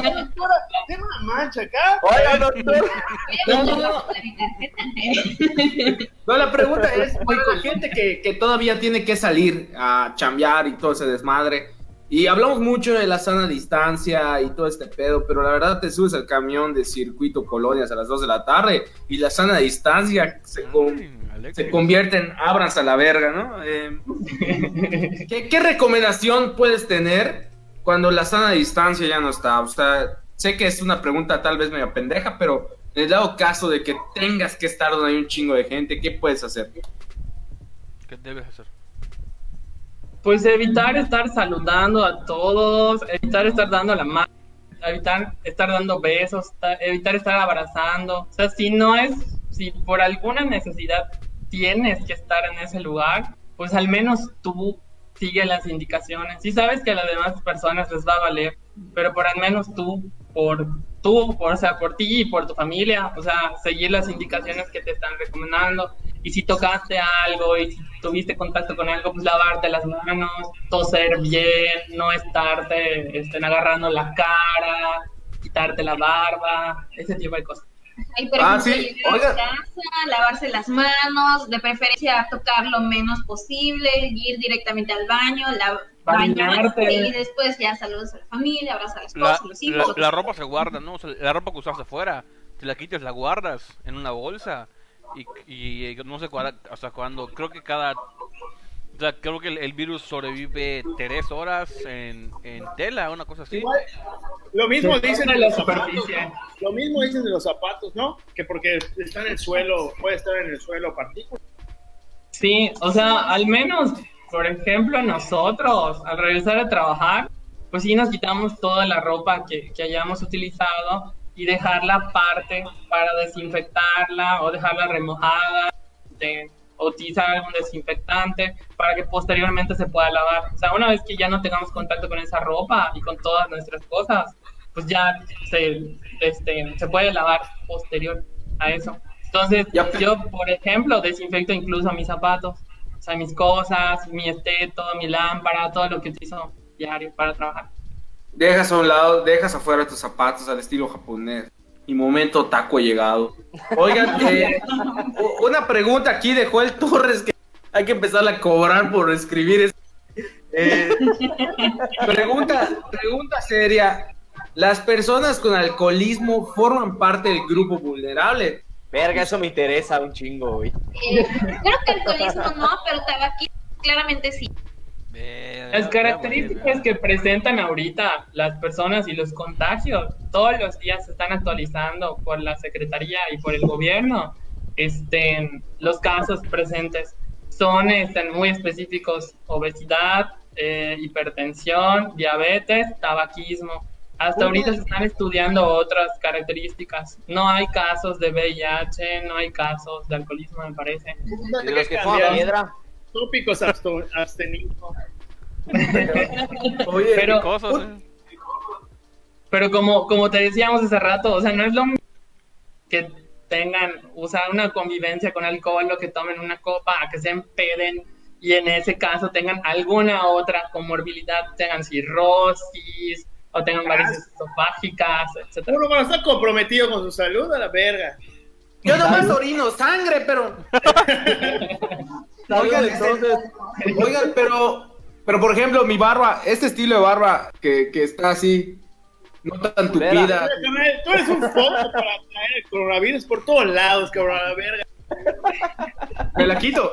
Doctora, Tengo una mancha acá. Oiga, doctor. No, no, no. No, la pregunta es, para la gente que, que todavía tiene que salir a chambear y todo ese desmadre, y hablamos mucho de la sana distancia y todo este pedo, pero la verdad te subes al camión de circuito colonias a las 2 de la tarde y la sana distancia se, con-. Se convierte en ábranse a la verga, ¿no? Eh, [LAUGHS] ¿qué, qué recomendación puedes tener cuando la sana distancia ya no está? O sea, sé que es una pregunta tal vez medio pendeja, pero en el dado caso de que tengas que estar donde hay un chingo de gente, ¿qué puedes hacer? ¿Qué debes hacer? Pues evitar estar saludando a todos, evitar estar dando la mano, evitar estar dando besos, ta- evitar estar abrazando. O sea, si no es, si por alguna necesidad tienes que estar en ese lugar, pues al menos tú sigue las indicaciones. Si sabes que a las demás personas les va a valer, pero por al menos tú, por tú, por, o sea, por ti y por tu familia, o sea, seguir las indicaciones que te están recomendando. Y si tocaste algo y si tuviste contacto con algo, pues lavarte las manos, toser bien, no estarte este, agarrando la cara, quitarte la barba, ese tipo de cosas. Hay, por Ah, ejemplo, sí, a casa, lavarse las manos, de preferencia tocar lo menos posible, ir directamente al baño, la, Bañarte. y después ya saludos a la familia, abrazos a la La, esposa, a los hijos. la- la ropa se guarda, ¿no? O sea, la ropa que usaste afuera, te la quitas, la guardas en una bolsa y, y no sé cuándo, hasta cuándo, creo que cada... O sea, creo que el, el virus sobrevive tres horas en, en tela, una cosa así. Igual, lo mismo dicen de la los zapatos. superficie. Lo mismo dicen de los zapatos, ¿no? Que porque está en el suelo, puede estar en el suelo partículas. Sí, o sea, al menos, por ejemplo, nosotros, al regresar a trabajar, pues sí nos quitamos toda la ropa que, que hayamos utilizado y dejarla aparte para desinfectarla o dejarla remojada, de- utilizar algún desinfectante para que posteriormente se pueda lavar. O sea, una vez que ya no tengamos contacto con esa ropa y con todas nuestras cosas, pues ya se, este, se puede lavar posterior a eso. Entonces, Ya. yo, por ejemplo, desinfecto incluso mis zapatos, o sea, mis cosas, mi esteto, mi lámpara, todo lo que utilizo diario para trabajar. Dejas a un lado, dejas afuera tus zapatos al estilo japonés. Y momento taco llegado. Oigan, [LAUGHS] eh, una pregunta aquí de Joel Torres que hay que empezar a cobrar por escribir. es- Eh, pregunta, pregunta seria. ¿Las personas con alcoholismo forman parte del grupo vulnerable? Verga, eso me interesa un chingo, güey. Eh, creo que alcoholismo no, pero tabaquismo claramente sí. Las características que presentan ahorita las personas y los contagios, todos los días se están actualizando por la Secretaría y por el gobierno. Este, los casos presentes son este, muy específicos, obesidad, eh, hipertensión, diabetes, tabaquismo. Hasta ahorita se están estudiando otras características. No hay casos de VIH, no hay casos de alcoholismo, me parece. Y de los que fuman piedra. Tópicos abstenidos. Oye, Pero- Cosas, eh. Pero como, como te decíamos hace rato, o sea, no es lo mismo que tengan, usar una convivencia con alcohol o que tomen una copa, a que se empeden y en ese caso tengan alguna otra comorbilidad, tengan cirrosis o tengan varices esofágicas, etcétera. Uno cuando está comprometido con su salud, a la verga. yo nomás orino sangre, pero. [LAUGHS] Oigan, entonces. Oigan, pero, pero por ejemplo, mi barba, este estilo de barba que, que está así, no tan tupida. Tú eres un foco para traer el coronavirus por todos lados, cabrón, a la verga. Me la quito.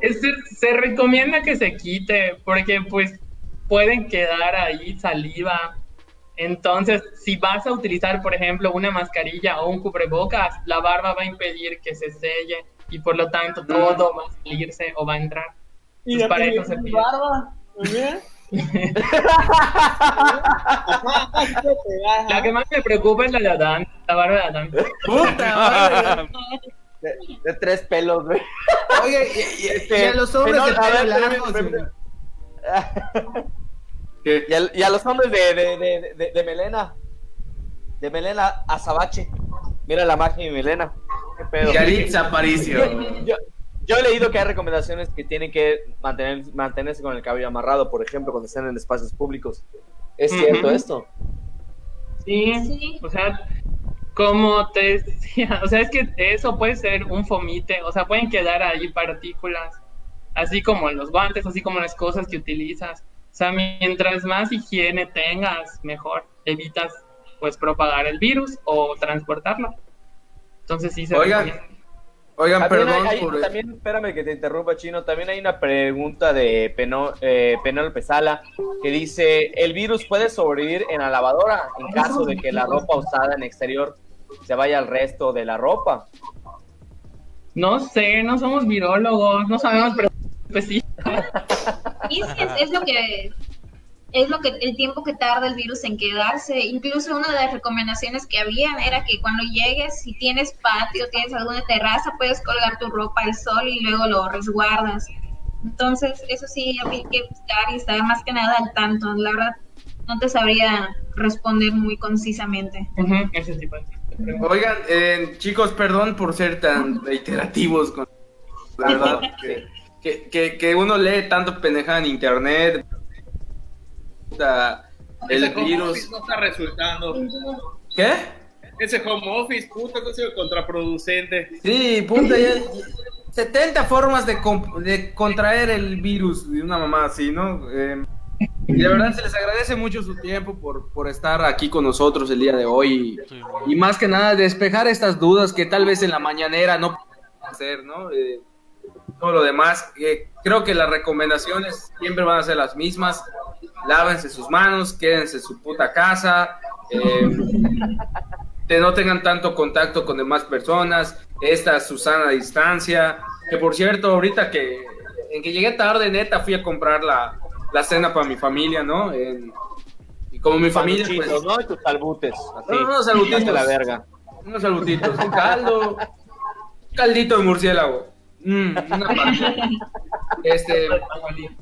Este, se recomienda que se quite porque pues pueden quedar ahí saliva. Entonces, si vas a utilizar, por ejemplo, una mascarilla o un cubrebocas, la barba va a impedir que se selle y por lo tanto todo va a salirse o va a entrar. Pues para eso se pide. [LAUGHS] La que más me preocupa es la de Adán, la barba de Adán. Puta [LAUGHS] madre. De, de tres pelos, güey. Oye, y, y- y a los hombres no, de a pelo largo. Y, al- y a los hombres de, de, de, de, de melena. De melena azabache. Mira la magia de mi melena. Qué pedo. Yaritza [LAUGHS] Aparicio. Yo, yo he leído que hay recomendaciones que tienen que mantener, mantenerse con el cabello amarrado, por ejemplo, cuando estén en espacios públicos. ¿Es cierto Ujú. esto? Sí, Sí. o sea, como te decía, [LAUGHS] o sea, es que eso puede ser un fomite, o sea, pueden quedar ahí partículas, así como en los guantes, así como las cosas que utilizas. O sea, mientras más higiene tengas, mejor evitas pues propagar el virus o transportarlo. Entonces sí se Oigan. Oigan, También, perdón hay- hay- por... también, espérame que te interrumpa, Chino. También hay una pregunta de Peno, eh, Penélope Sala que dice: ¿El virus puede sobrevivir en la lavadora en caso de que la ropa usada en exterior se vaya al resto de la ropa? No sé, no somos virólogos, no sabemos pero pues sí. [LAUGHS] Es lo que es lo que el tiempo que tarda el virus en quedarse. Incluso una de las recomendaciones que habían era que cuando llegues, si tienes patio, tienes alguna terraza, puedes colgar tu ropa al sol y luego lo resguardas. Entonces, eso sí había que buscar y estar más que nada al tanto. La verdad, no te sabría responder muy concisamente. Ujú, ese tipo de preguntas. Oigan, eh, chicos, perdón por ser tan reiterativos con la verdad [LAUGHS] que, que, que, que uno lee tanto pendejada en internet. Puta, El Ese home virus. office no está resultando. ¿Qué? Ese home office, puta, ha sido contraproducente. Sí, punta, ya, 70 formas de, de contraer el virus de una mamá así, ¿no? Eh, y de verdad se les agradece mucho su tiempo por, por estar aquí con nosotros el día de hoy. Sí, Y más que nada, despejar estas dudas que tal vez en la mañanera no pueden hacer, ¿no? Eh, todo lo demás, eh, creo que las recomendaciones siempre van a ser las mismas. Lávense sus manos, quédense en su puta casa, eh, que no tengan tanto contacto con demás personas, esta Susana distancia. Que por cierto, ahorita que en que llegué tarde, neta, fui a comprar la, la cena para mi familia, ¿no? En- y como mi familia, pues, ¿no? Y tus salbutes. Así. No, no, salutitos. Hazte la verga. unos salutitos, un caldo, un caldito de murciélago. Mm, una parte. Este,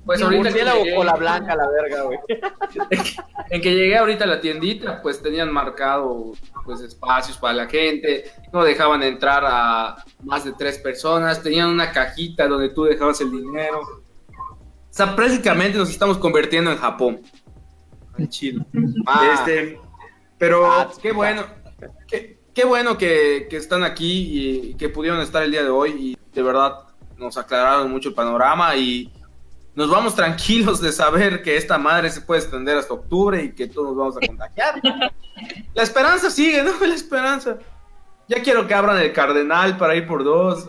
pues ahorita que llegué- la blanca, la verga, güey. [LAUGHS] en que llegué ahorita a la tiendita, pues tenían marcado pues espacios para la gente, no dejaban entrar a más de tres personas, tenían una cajita donde tú dejabas el dinero. O sea, prácticamente nos estamos convirtiendo en Japón. En Chile. Ah. Este, pero Ah, qué bueno, qué, qué bueno que, que están aquí y que pudieron estar el día de hoy y de verdad nos aclararon mucho el panorama y nos vamos [LAUGHS] tranquilos de saber que esta madre se puede extender hasta octubre y que todos nos vamos a contagiar. La esperanza sigue, ¿no? La esperanza. Ya quiero que abran el Cardenal para ir por dos.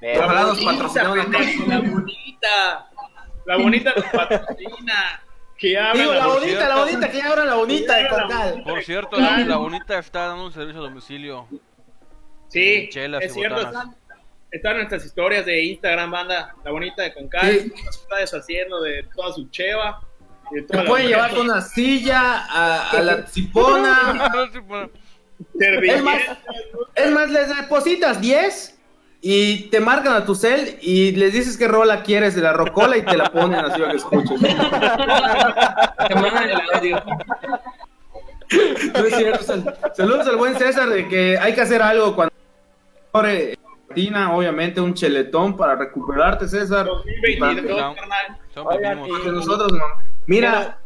Pero- Ojalá nos pendejo, La bonita. La bonita nos patrocina. Que habla Digo, la bonita, la bonita, que ya abran la bonita de Concal. Por cierto, la, la bonita está dando un servicio a domicilio. Sí, Chelas es y cierto. botanas. Están, están nuestras historias de Instagram, banda. La bonita de Concal. Sí. Está deshaciendo de toda su cheva. y de Te toda pueden llevar [LAUGHS] con una silla a, a la cipona. [LAUGHS] Es más, Servilletas, es más, les depositas 10 y te marcan a tu cel y les dices qué rola quieres de la rocola y te la ponen así para que escuches. [LAUGHS] Te mandan el audio. No es cierto. sal- saludos al buen César de que hay que hacer algo cuando Argentina, obviamente un cheletón para recuperarte, César. 2022, Para- carnal. Son Oigan, vivimos. Que nosotros no. Mira,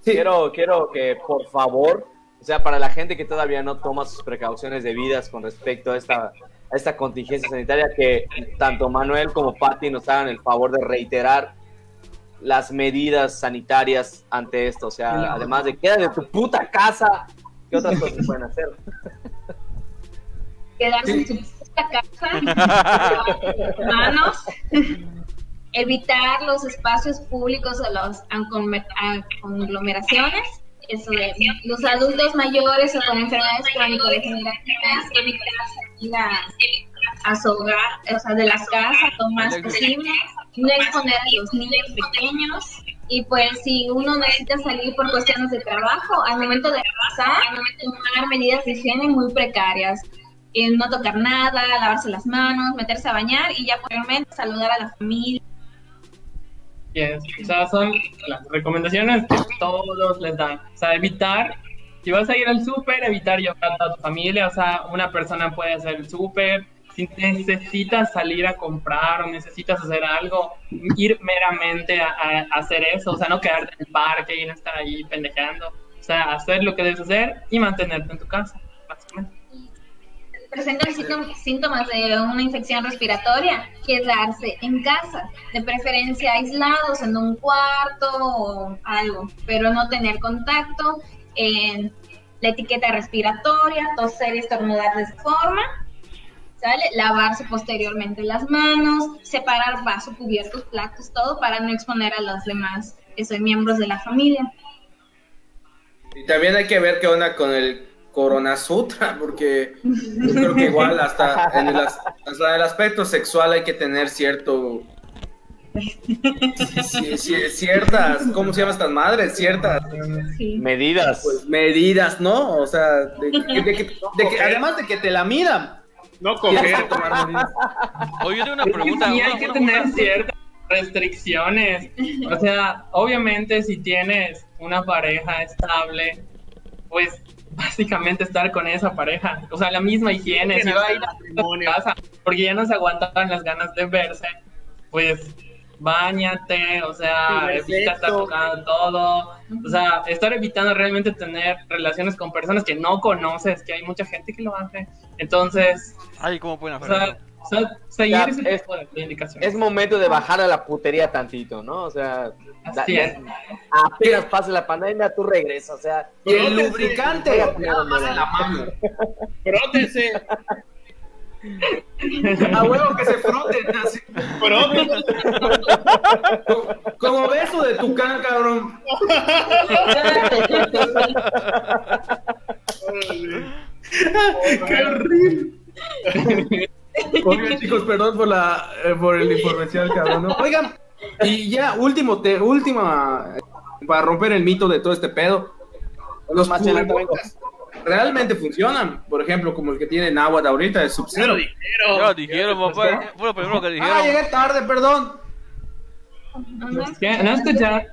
sí, Quiero, quiero que por favor, o sea, para la gente que todavía no toma sus precauciones debidas con respecto a esta, a esta contingencia sanitaria, que tanto Manuel como Patti nos hagan el favor de reiterar las medidas sanitarias ante esto. O sea, además de queda de tu puta casa, ¿qué otras cosas pueden hacer? Quedarse en su puta casa, [LAUGHS] manos, evitar los espacios públicos o las conglomeraciones. Eso de los adultos mayores o con enfermedades crónico-degenerativas, evitar salir a, a su hogar, o sea, de la casa lo más posible, no exponer a los niños pequeños. Y pues si uno necesita salir por cuestiones de trabajo, al momento de pasar, tomar medidas de higiene muy precarias. No tocar nada, lavarse las manos, meterse a bañar y ya posteriormente saludar a la familia. Yes. O son las recomendaciones que todos les dan. O sea, evitar, si vas a ir al súper, evitar llevar a tu familia. O sea, una persona puede hacer el súper. Si necesitas salir a comprar o necesitas hacer algo, ir meramente a, hacer eso. O sea, no quedarte en el parque y no estar ahí pendejeando. O sea, hacer lo que debes hacer y mantenerte en tu casa. Presentan síntom- síntomas de una infección respiratoria, quedarse en casa, de preferencia aislados en un cuarto o algo, pero no tener contacto, en la etiqueta respiratoria, toser y estornudar de forma, ¿sale? Lavarse posteriormente las manos, separar vaso, cubiertos, platos, todo para no exponer a los demás que son miembros de la familia. y también hay que ver qué onda con el Corona Sutra, porque yo creo que igual hasta en el, as- hasta el aspecto sexual hay que tener cierto... sí, sí, ciertas, ¿cómo se llaman estas madres? Ciertas Sí. Medidas. pues, medidas, ¿no? O sea, de, de- de que, de que- además de que te la midan, No coger. tomar medidas. Oye, yo tengo una pregunta. sí una- hay que una- tener una- ciertas restricciones. O sea, obviamente si tienes una pareja estable, pues [LAUGHS] básicamente estar con esa pareja. O sea, la misma higiene. Si va a ir a casa porque ya no se aguantaban las ganas de verse, pues bañate, o sea, evita estar tocando todo. O sea, estar evitando realmente tener relaciones con personas que no conoces, que hay mucha gente que lo hace. Entonces, Ay, ¿cómo pueden o hacer sea, eso? O sea, seguir Ya, ese es- de momento de bajar a la putería tantito, ¿no? O sea, da- Así es. apenas pase la pandemia, tú regresas, o sea. Y el lubricante, nada más en la mano. [LAUGHS] Frótense. A huevo que se froten así. Como beso de tucán, cabrón. [LAUGHS] ¡Qué horrible! [LAUGHS] Oigan, [LAUGHS] chicos, perdón por la eh, por el información, cabrón. ¿no? Oigan, y ya, último, te, última, eh, para romper el mito de todo este pedo. Los Más realmente funcionan. Por ejemplo, como el que tiene Nahuatl ahorita lo Sub-Zero. dijeron. Ya lo dijeron, papá. Fue lo primero que Ah, dijeron. llegué tarde, perdón. ¿Qué? ¿No escuchar?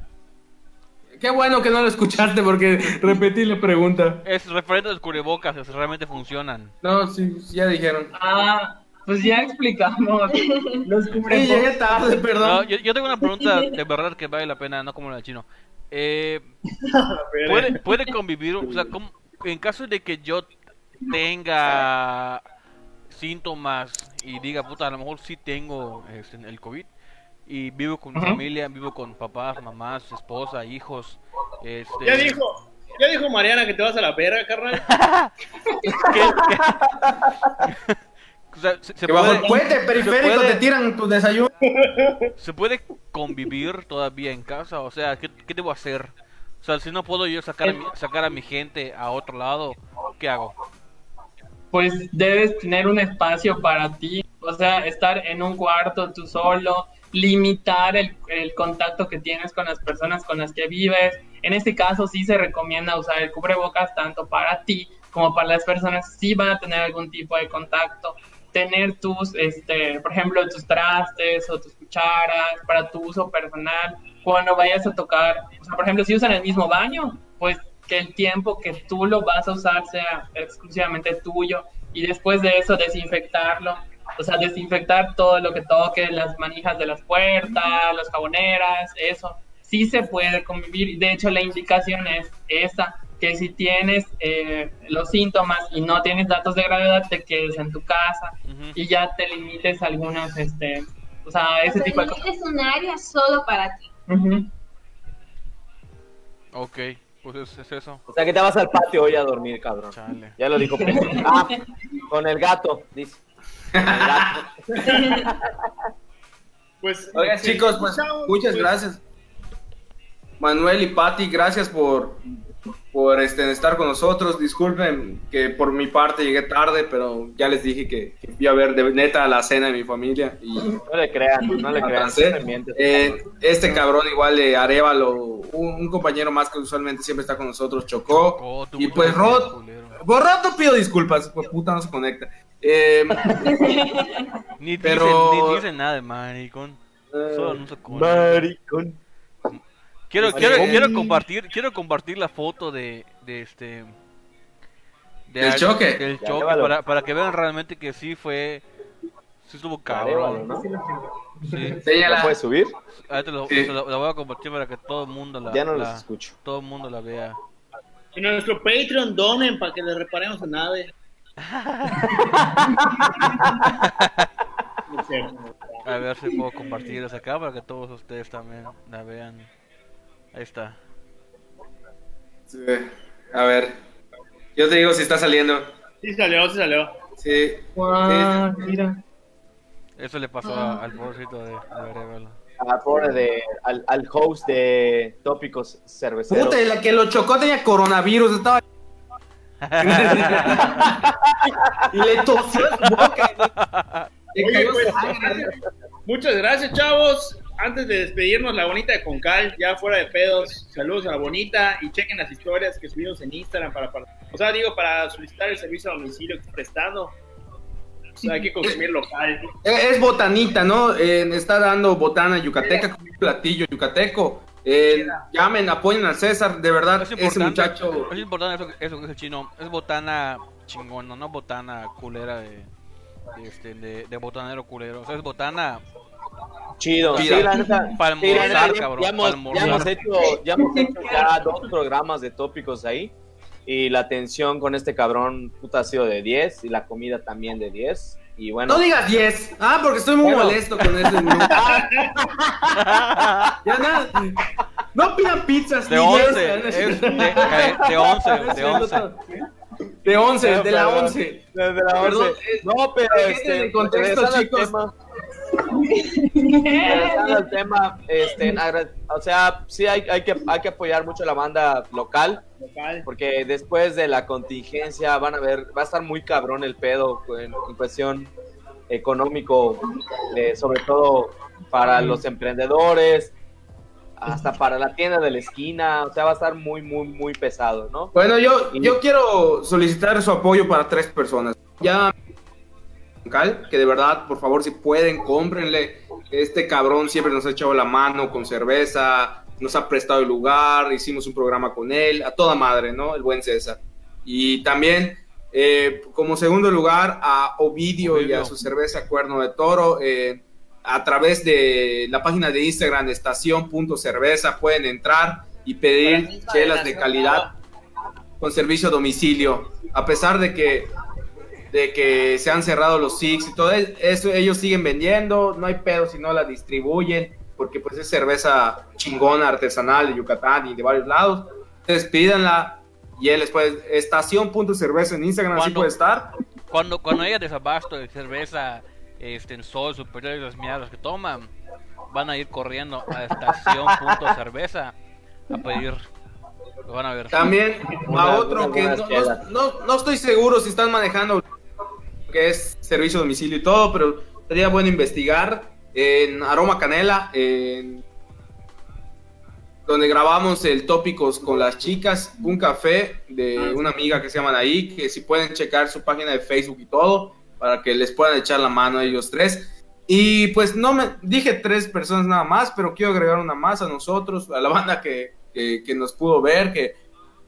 Qué bueno que no lo escuchaste porque repetí la pregunta. Es referente a los cubrebocas, realmente funcionan. No, sí, ya dijeron. Ah, pues ya explicamos. Los Sí, cubrebocas. llegué tarde, No, perdón. yo, yo tengo una pregunta de verdad que vale la pena, no como la del chino. Eh, [LAUGHS] ¿puede, ¿Puede convivir? O sea, ¿cómo- en caso de que yo tenga síntomas y diga, puta, a lo mejor sí tengo este, el COVID y vivo con mi familia, vivo con papás, mamás, esposa, hijos. Este, Ya dijo. ya dijo Mariana que te vas a la verga, carnal. [LAUGHS] O sea, se, se Que bajo el puede, puente periférico puede- te tiran tu desayuno. [LAUGHS] se puede convivir todavía en casa. O sea, ¿qué, qué debo hacer? O sea, si no puedo yo sacar a mi, sacar a mi gente a otro lado, ¿qué hago? pues debes tener un espacio para ti, o sea, estar en un cuarto tú solo, limitar el, el contacto que tienes con las personas con las que vives. En este caso sí se recomienda usar el cubrebocas tanto para ti como para las personas que sí van a tener algún tipo de contacto. Tener tus, este, por ejemplo, tus trastes o tus cucharas para tu uso personal. Cuando vayas a tocar, o sea, por ejemplo, si usan el mismo baño, pues que el tiempo que tú lo vas a usar sea exclusivamente tuyo y después de eso desinfectarlo, o sea, desinfectar todo lo que toque, las manijas de las puertas, las jaboneras, eso. Sí se puede convivir, de hecho la indicación es esa, que si tienes eh, los síntomas y no tienes datos de gravedad, te quedes en tu casa y ya te limites a algunas, este, o sea, O ese sea, tipo de cosas. es un área solo para ti. Ujú. Ok, pues es, es eso. O sea que te vas al patio hoy a dormir, cabrón. Chale. Ya lo dijo Pedro. [LAUGHS] Ah, con el gato, dice. Con el gato. Pues, Oigan, sí, chicos, pues chavos, muchas pues, gracias. Manuel y Patti, gracias por, por este, estar con nosotros. Disculpen que por mi parte llegué tarde, pero ya les dije que, que fui a ver de neta la cena de mi familia. Y No le crean, no le crean. Eh, este cabrón igual de Arevalo, un, un compañero más que usualmente siempre está con nosotros, chocó. Tú- y pues Rod, culero. por rato pido disculpas, pues puta no se conecta. Eh, [LAUGHS] Ni Pero- dicen, ni dicen nada de maricón. Solo no se conecta. Maricón. Quiero, Maricón. quiero, quiero compartir, quiero compartir la foto de, de este de ¿Del choque? del para, para que vean realmente que sí fue sí estuvo cabrón, ¿no? Sí. ¿La puedes subir? Ahorita lo, Sí. lo- la voy a compartir para que todo el mundo la, Ya no la- los escucho. todo el mundo la vea. En nuestro Patreon donen para que le reparemos la nave. [LAUGHS] A ver si puedo compartirlas acá para que todos ustedes también la vean. Ahí está. Sí, A ver, yo te digo si está saliendo. Sí salió, sí salió. Sí. Guau, mira. Eso le pasó a- al pobrecito de, de. A pobre de, al, al host de Tópicos Cerveceros. Puta, la que lo chocó tenía coronavirus, estaba. [LAUGHS] [LAUGHS] y le tosió su boca. Le Oye, cayó pues. Muchas gracias, chavos. Antes de despedirnos, la bonita de Concal, ya fuera de pedos. Saludos a la bonita y chequen las historias que subimos en Instagram para, para- o sea, digo, para solicitar el servicio a domicilio que está prestando. O sea, hay que consumir local. Es botanita, ¿no? Eh, está dando botana yucateca, un platillo yucateco. Eh, llamen, apoyen al César, de verdad, Es ese muchacho. es importante eso, que- eso que es el chino. Es botana chingona, no botana culera de, de, este, de, de botanero culero. O sea, es botana Chido. Sí, la neta. Para sí, la almorzar, neta, ya- cabrón, Ya, para hemos, almorzar. ya hemos hecho, ya hemos hecho ya dos programas de tópicos ahí. Y la atención con este cabrón puta ha sido de 10 y la comida también de 10. Y bueno, No digas 10. Ah, porque estoy muy Bueno. molesto con ese menú. [LAUGHS] ya nada. No pidan pizzas. de ni 11. 10, Es de, de 11, de 11. De 11, No, de la perdón. 11. Desde la Perdón, 11. eh, No, pero este, en contexto, regresando al chicos. tema, [LAUGHS] al tema, este, o sea, sí hay, hay, que, hay que apoyar mucho a la banda local, Local. porque después de la contingencia van a ver, va a estar muy cabrón el pedo en, en cuestión económico, eh, sobre todo para los emprendedores, hasta para la tienda de la esquina, o sea, va a estar muy, muy, muy pesado, ¿no? Bueno, yo, yo quiero solicitar su apoyo para tres personas. Ya, Cal, que de verdad, por favor, si pueden, cómprenle. Este cabrón siempre nos ha echado la mano con cerveza, nos ha prestado el lugar, hicimos un programa con él, a toda madre, ¿no? El buen César. Y también, eh, como segundo lugar, a Ovidio, y a Ovidio. su cerveza Cuerno de Toro. eh, a través de la página de Instagram, estación.cerveza, pueden entrar y pedir chelas de calidad con servicio a domicilio. A pesar de que, de que se han cerrado los SIX y todo eso, ellos siguen vendiendo, no hay pedo si no la distribuyen, porque pues es cerveza chingona, artesanal de Yucatán y de varios lados. Entonces pídanla y él les puede, estación.cerveza en Instagram, así puede estar. Cuando, cuando haya desabasto de cerveza este, en sol superior y las mierdas que toman, van a ir corriendo a estación punto cerveza a pedir. Lo van a ver. También a otro que no- no- no estoy seguro si están manejando que es servicio a domicilio y todo, pero sería bueno investigar en Aroma Canela, en donde grabamos el tópicos con las chicas, un café de una amiga que se llaman ahí, que si pueden checar su página de Facebook y todo, para que les puedan echar la mano a ellos tres. Y pues no me dije tres personas nada más, pero quiero agregar una más a nosotros, a la banda que, que, que nos pudo ver, que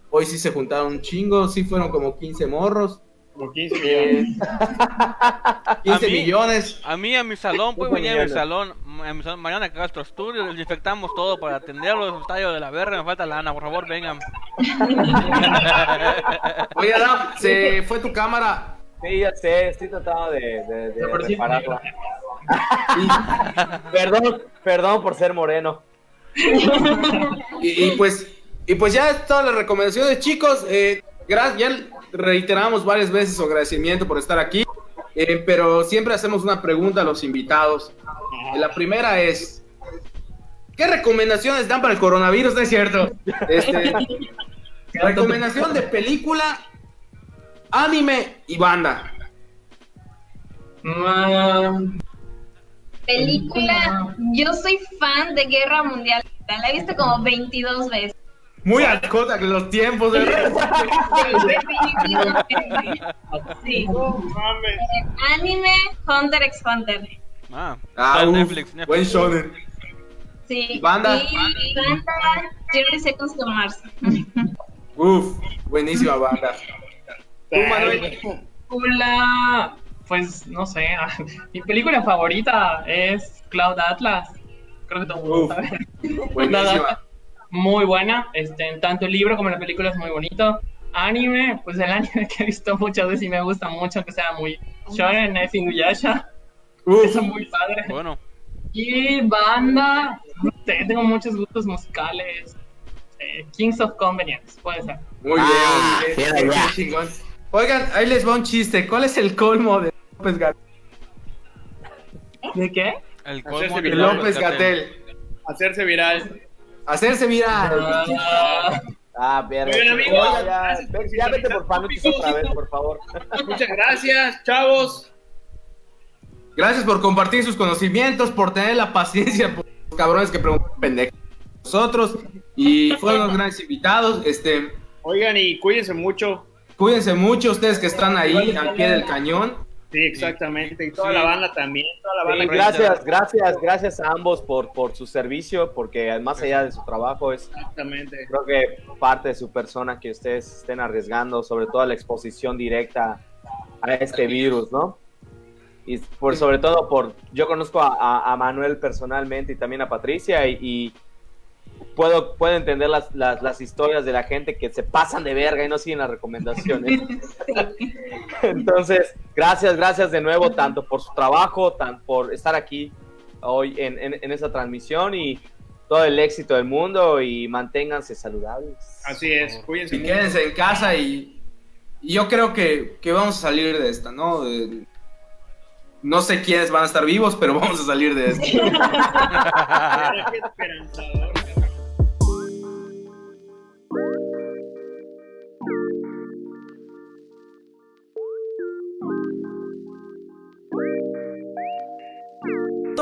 hoy sí se juntaron un chingo, sí fueron como 15 morros, Como 15 millones. [LAUGHS] 15 A mí- millones. A mí, a mi salón, pues venía a mi salón, a mi salón, mañana Castro Studio, desinfectamos todo para atenderlos, el tallo de la verga, me falta lana, por favor, vengan. [LAUGHS] Oye, Adam, se fue tu cámara. Sí, ya sé, estoy tratando de, de, de sí, [LAUGHS] perdón, perdón por ser moreno. Y, y pues, y pues ya es todas las recomendaciones, chicos. Eh, gra- ya reiteramos varias veces su agradecimiento por estar aquí, eh, pero siempre hacemos una pregunta a los invitados. Eh, La primera es, ¿qué recomendaciones dan para el coronavirus? No es cierto. Este, recomendación de película, anime y banda. Mm, Película, yo soy fan de Guerra Mundial. La he visto como 22 veces. Muy al cota que los tiempos, ¿verdad? Definitivamente. Sí. Mames. Anime Hunter x Hunter. Ah, Ah, uf, Netflix, Netflix. buen shonen. Sí. ¿Y banda? Y banda 30 Seconds to Mars. Uf, buenísima banda. ¿Tú, Manuel? película, pues no sé, [LAUGHS] mi película favorita es Cloud Atlas. Creo que todo el mundo sabe. Buenísima. Muy buena, este, tanto el libro como la película es muy bonito. Anime, pues el anime [LAUGHS] que he visto muchas veces y me gusta mucho, que sea muy shonen, es Inuyasha, eso es muy padre. Bueno, Y banda, no sé, tengo muchos gustos musicales. Eh, Kings of Convenience, puede ser. muy Ah, bien, bien. chingón. Oigan, ahí les va un chiste. ¿Cuál es el colmo de López Gatel? ¿De qué? el colmo de. López Gatel. Hacerse viral. Hacerse viral. Ah, Ah, bien, amigos. Ya, vete por fanáticos otra vez, por favor. Muchas gracias, chavos. Gracias por compartir sus conocimientos, por tener la paciencia por los cabrones que preguntan pendejos nosotros. Y fueron los grandes invitados. Este, Oigan, y cuídense mucho. cuídense mucho ustedes que están ahí al pie del cañón. Sí, exactamente. Y toda Sí. la banda también. Toda la Sí, banda. gracias, gracias, gracias a ambos por, por su servicio, porque más allá de su trabajo es Exactamente. creo que parte de su persona que ustedes estén arriesgando, sobre todo la exposición directa a este virus, ¿no? Y por, sobre todo por, yo conozco a, a- a Manuel personalmente y también a Patricia y, y puedo, puedo entender las, las, las historias de la gente que se pasan de verga y no siguen las recomendaciones. [LAUGHS] Entonces, gracias, gracias de nuevo, tanto por su trabajo, tanto por estar aquí hoy en, en, en esta transmisión y todo el éxito del mundo y manténganse saludables. Así es. Cuídense Y quédense en casa y, y yo creo que, que vamos a salir de esta, ¿no? De- no sé quiénes van a estar vivos, pero [LAUGHS] vamos a salir de esta. [LAUGHS]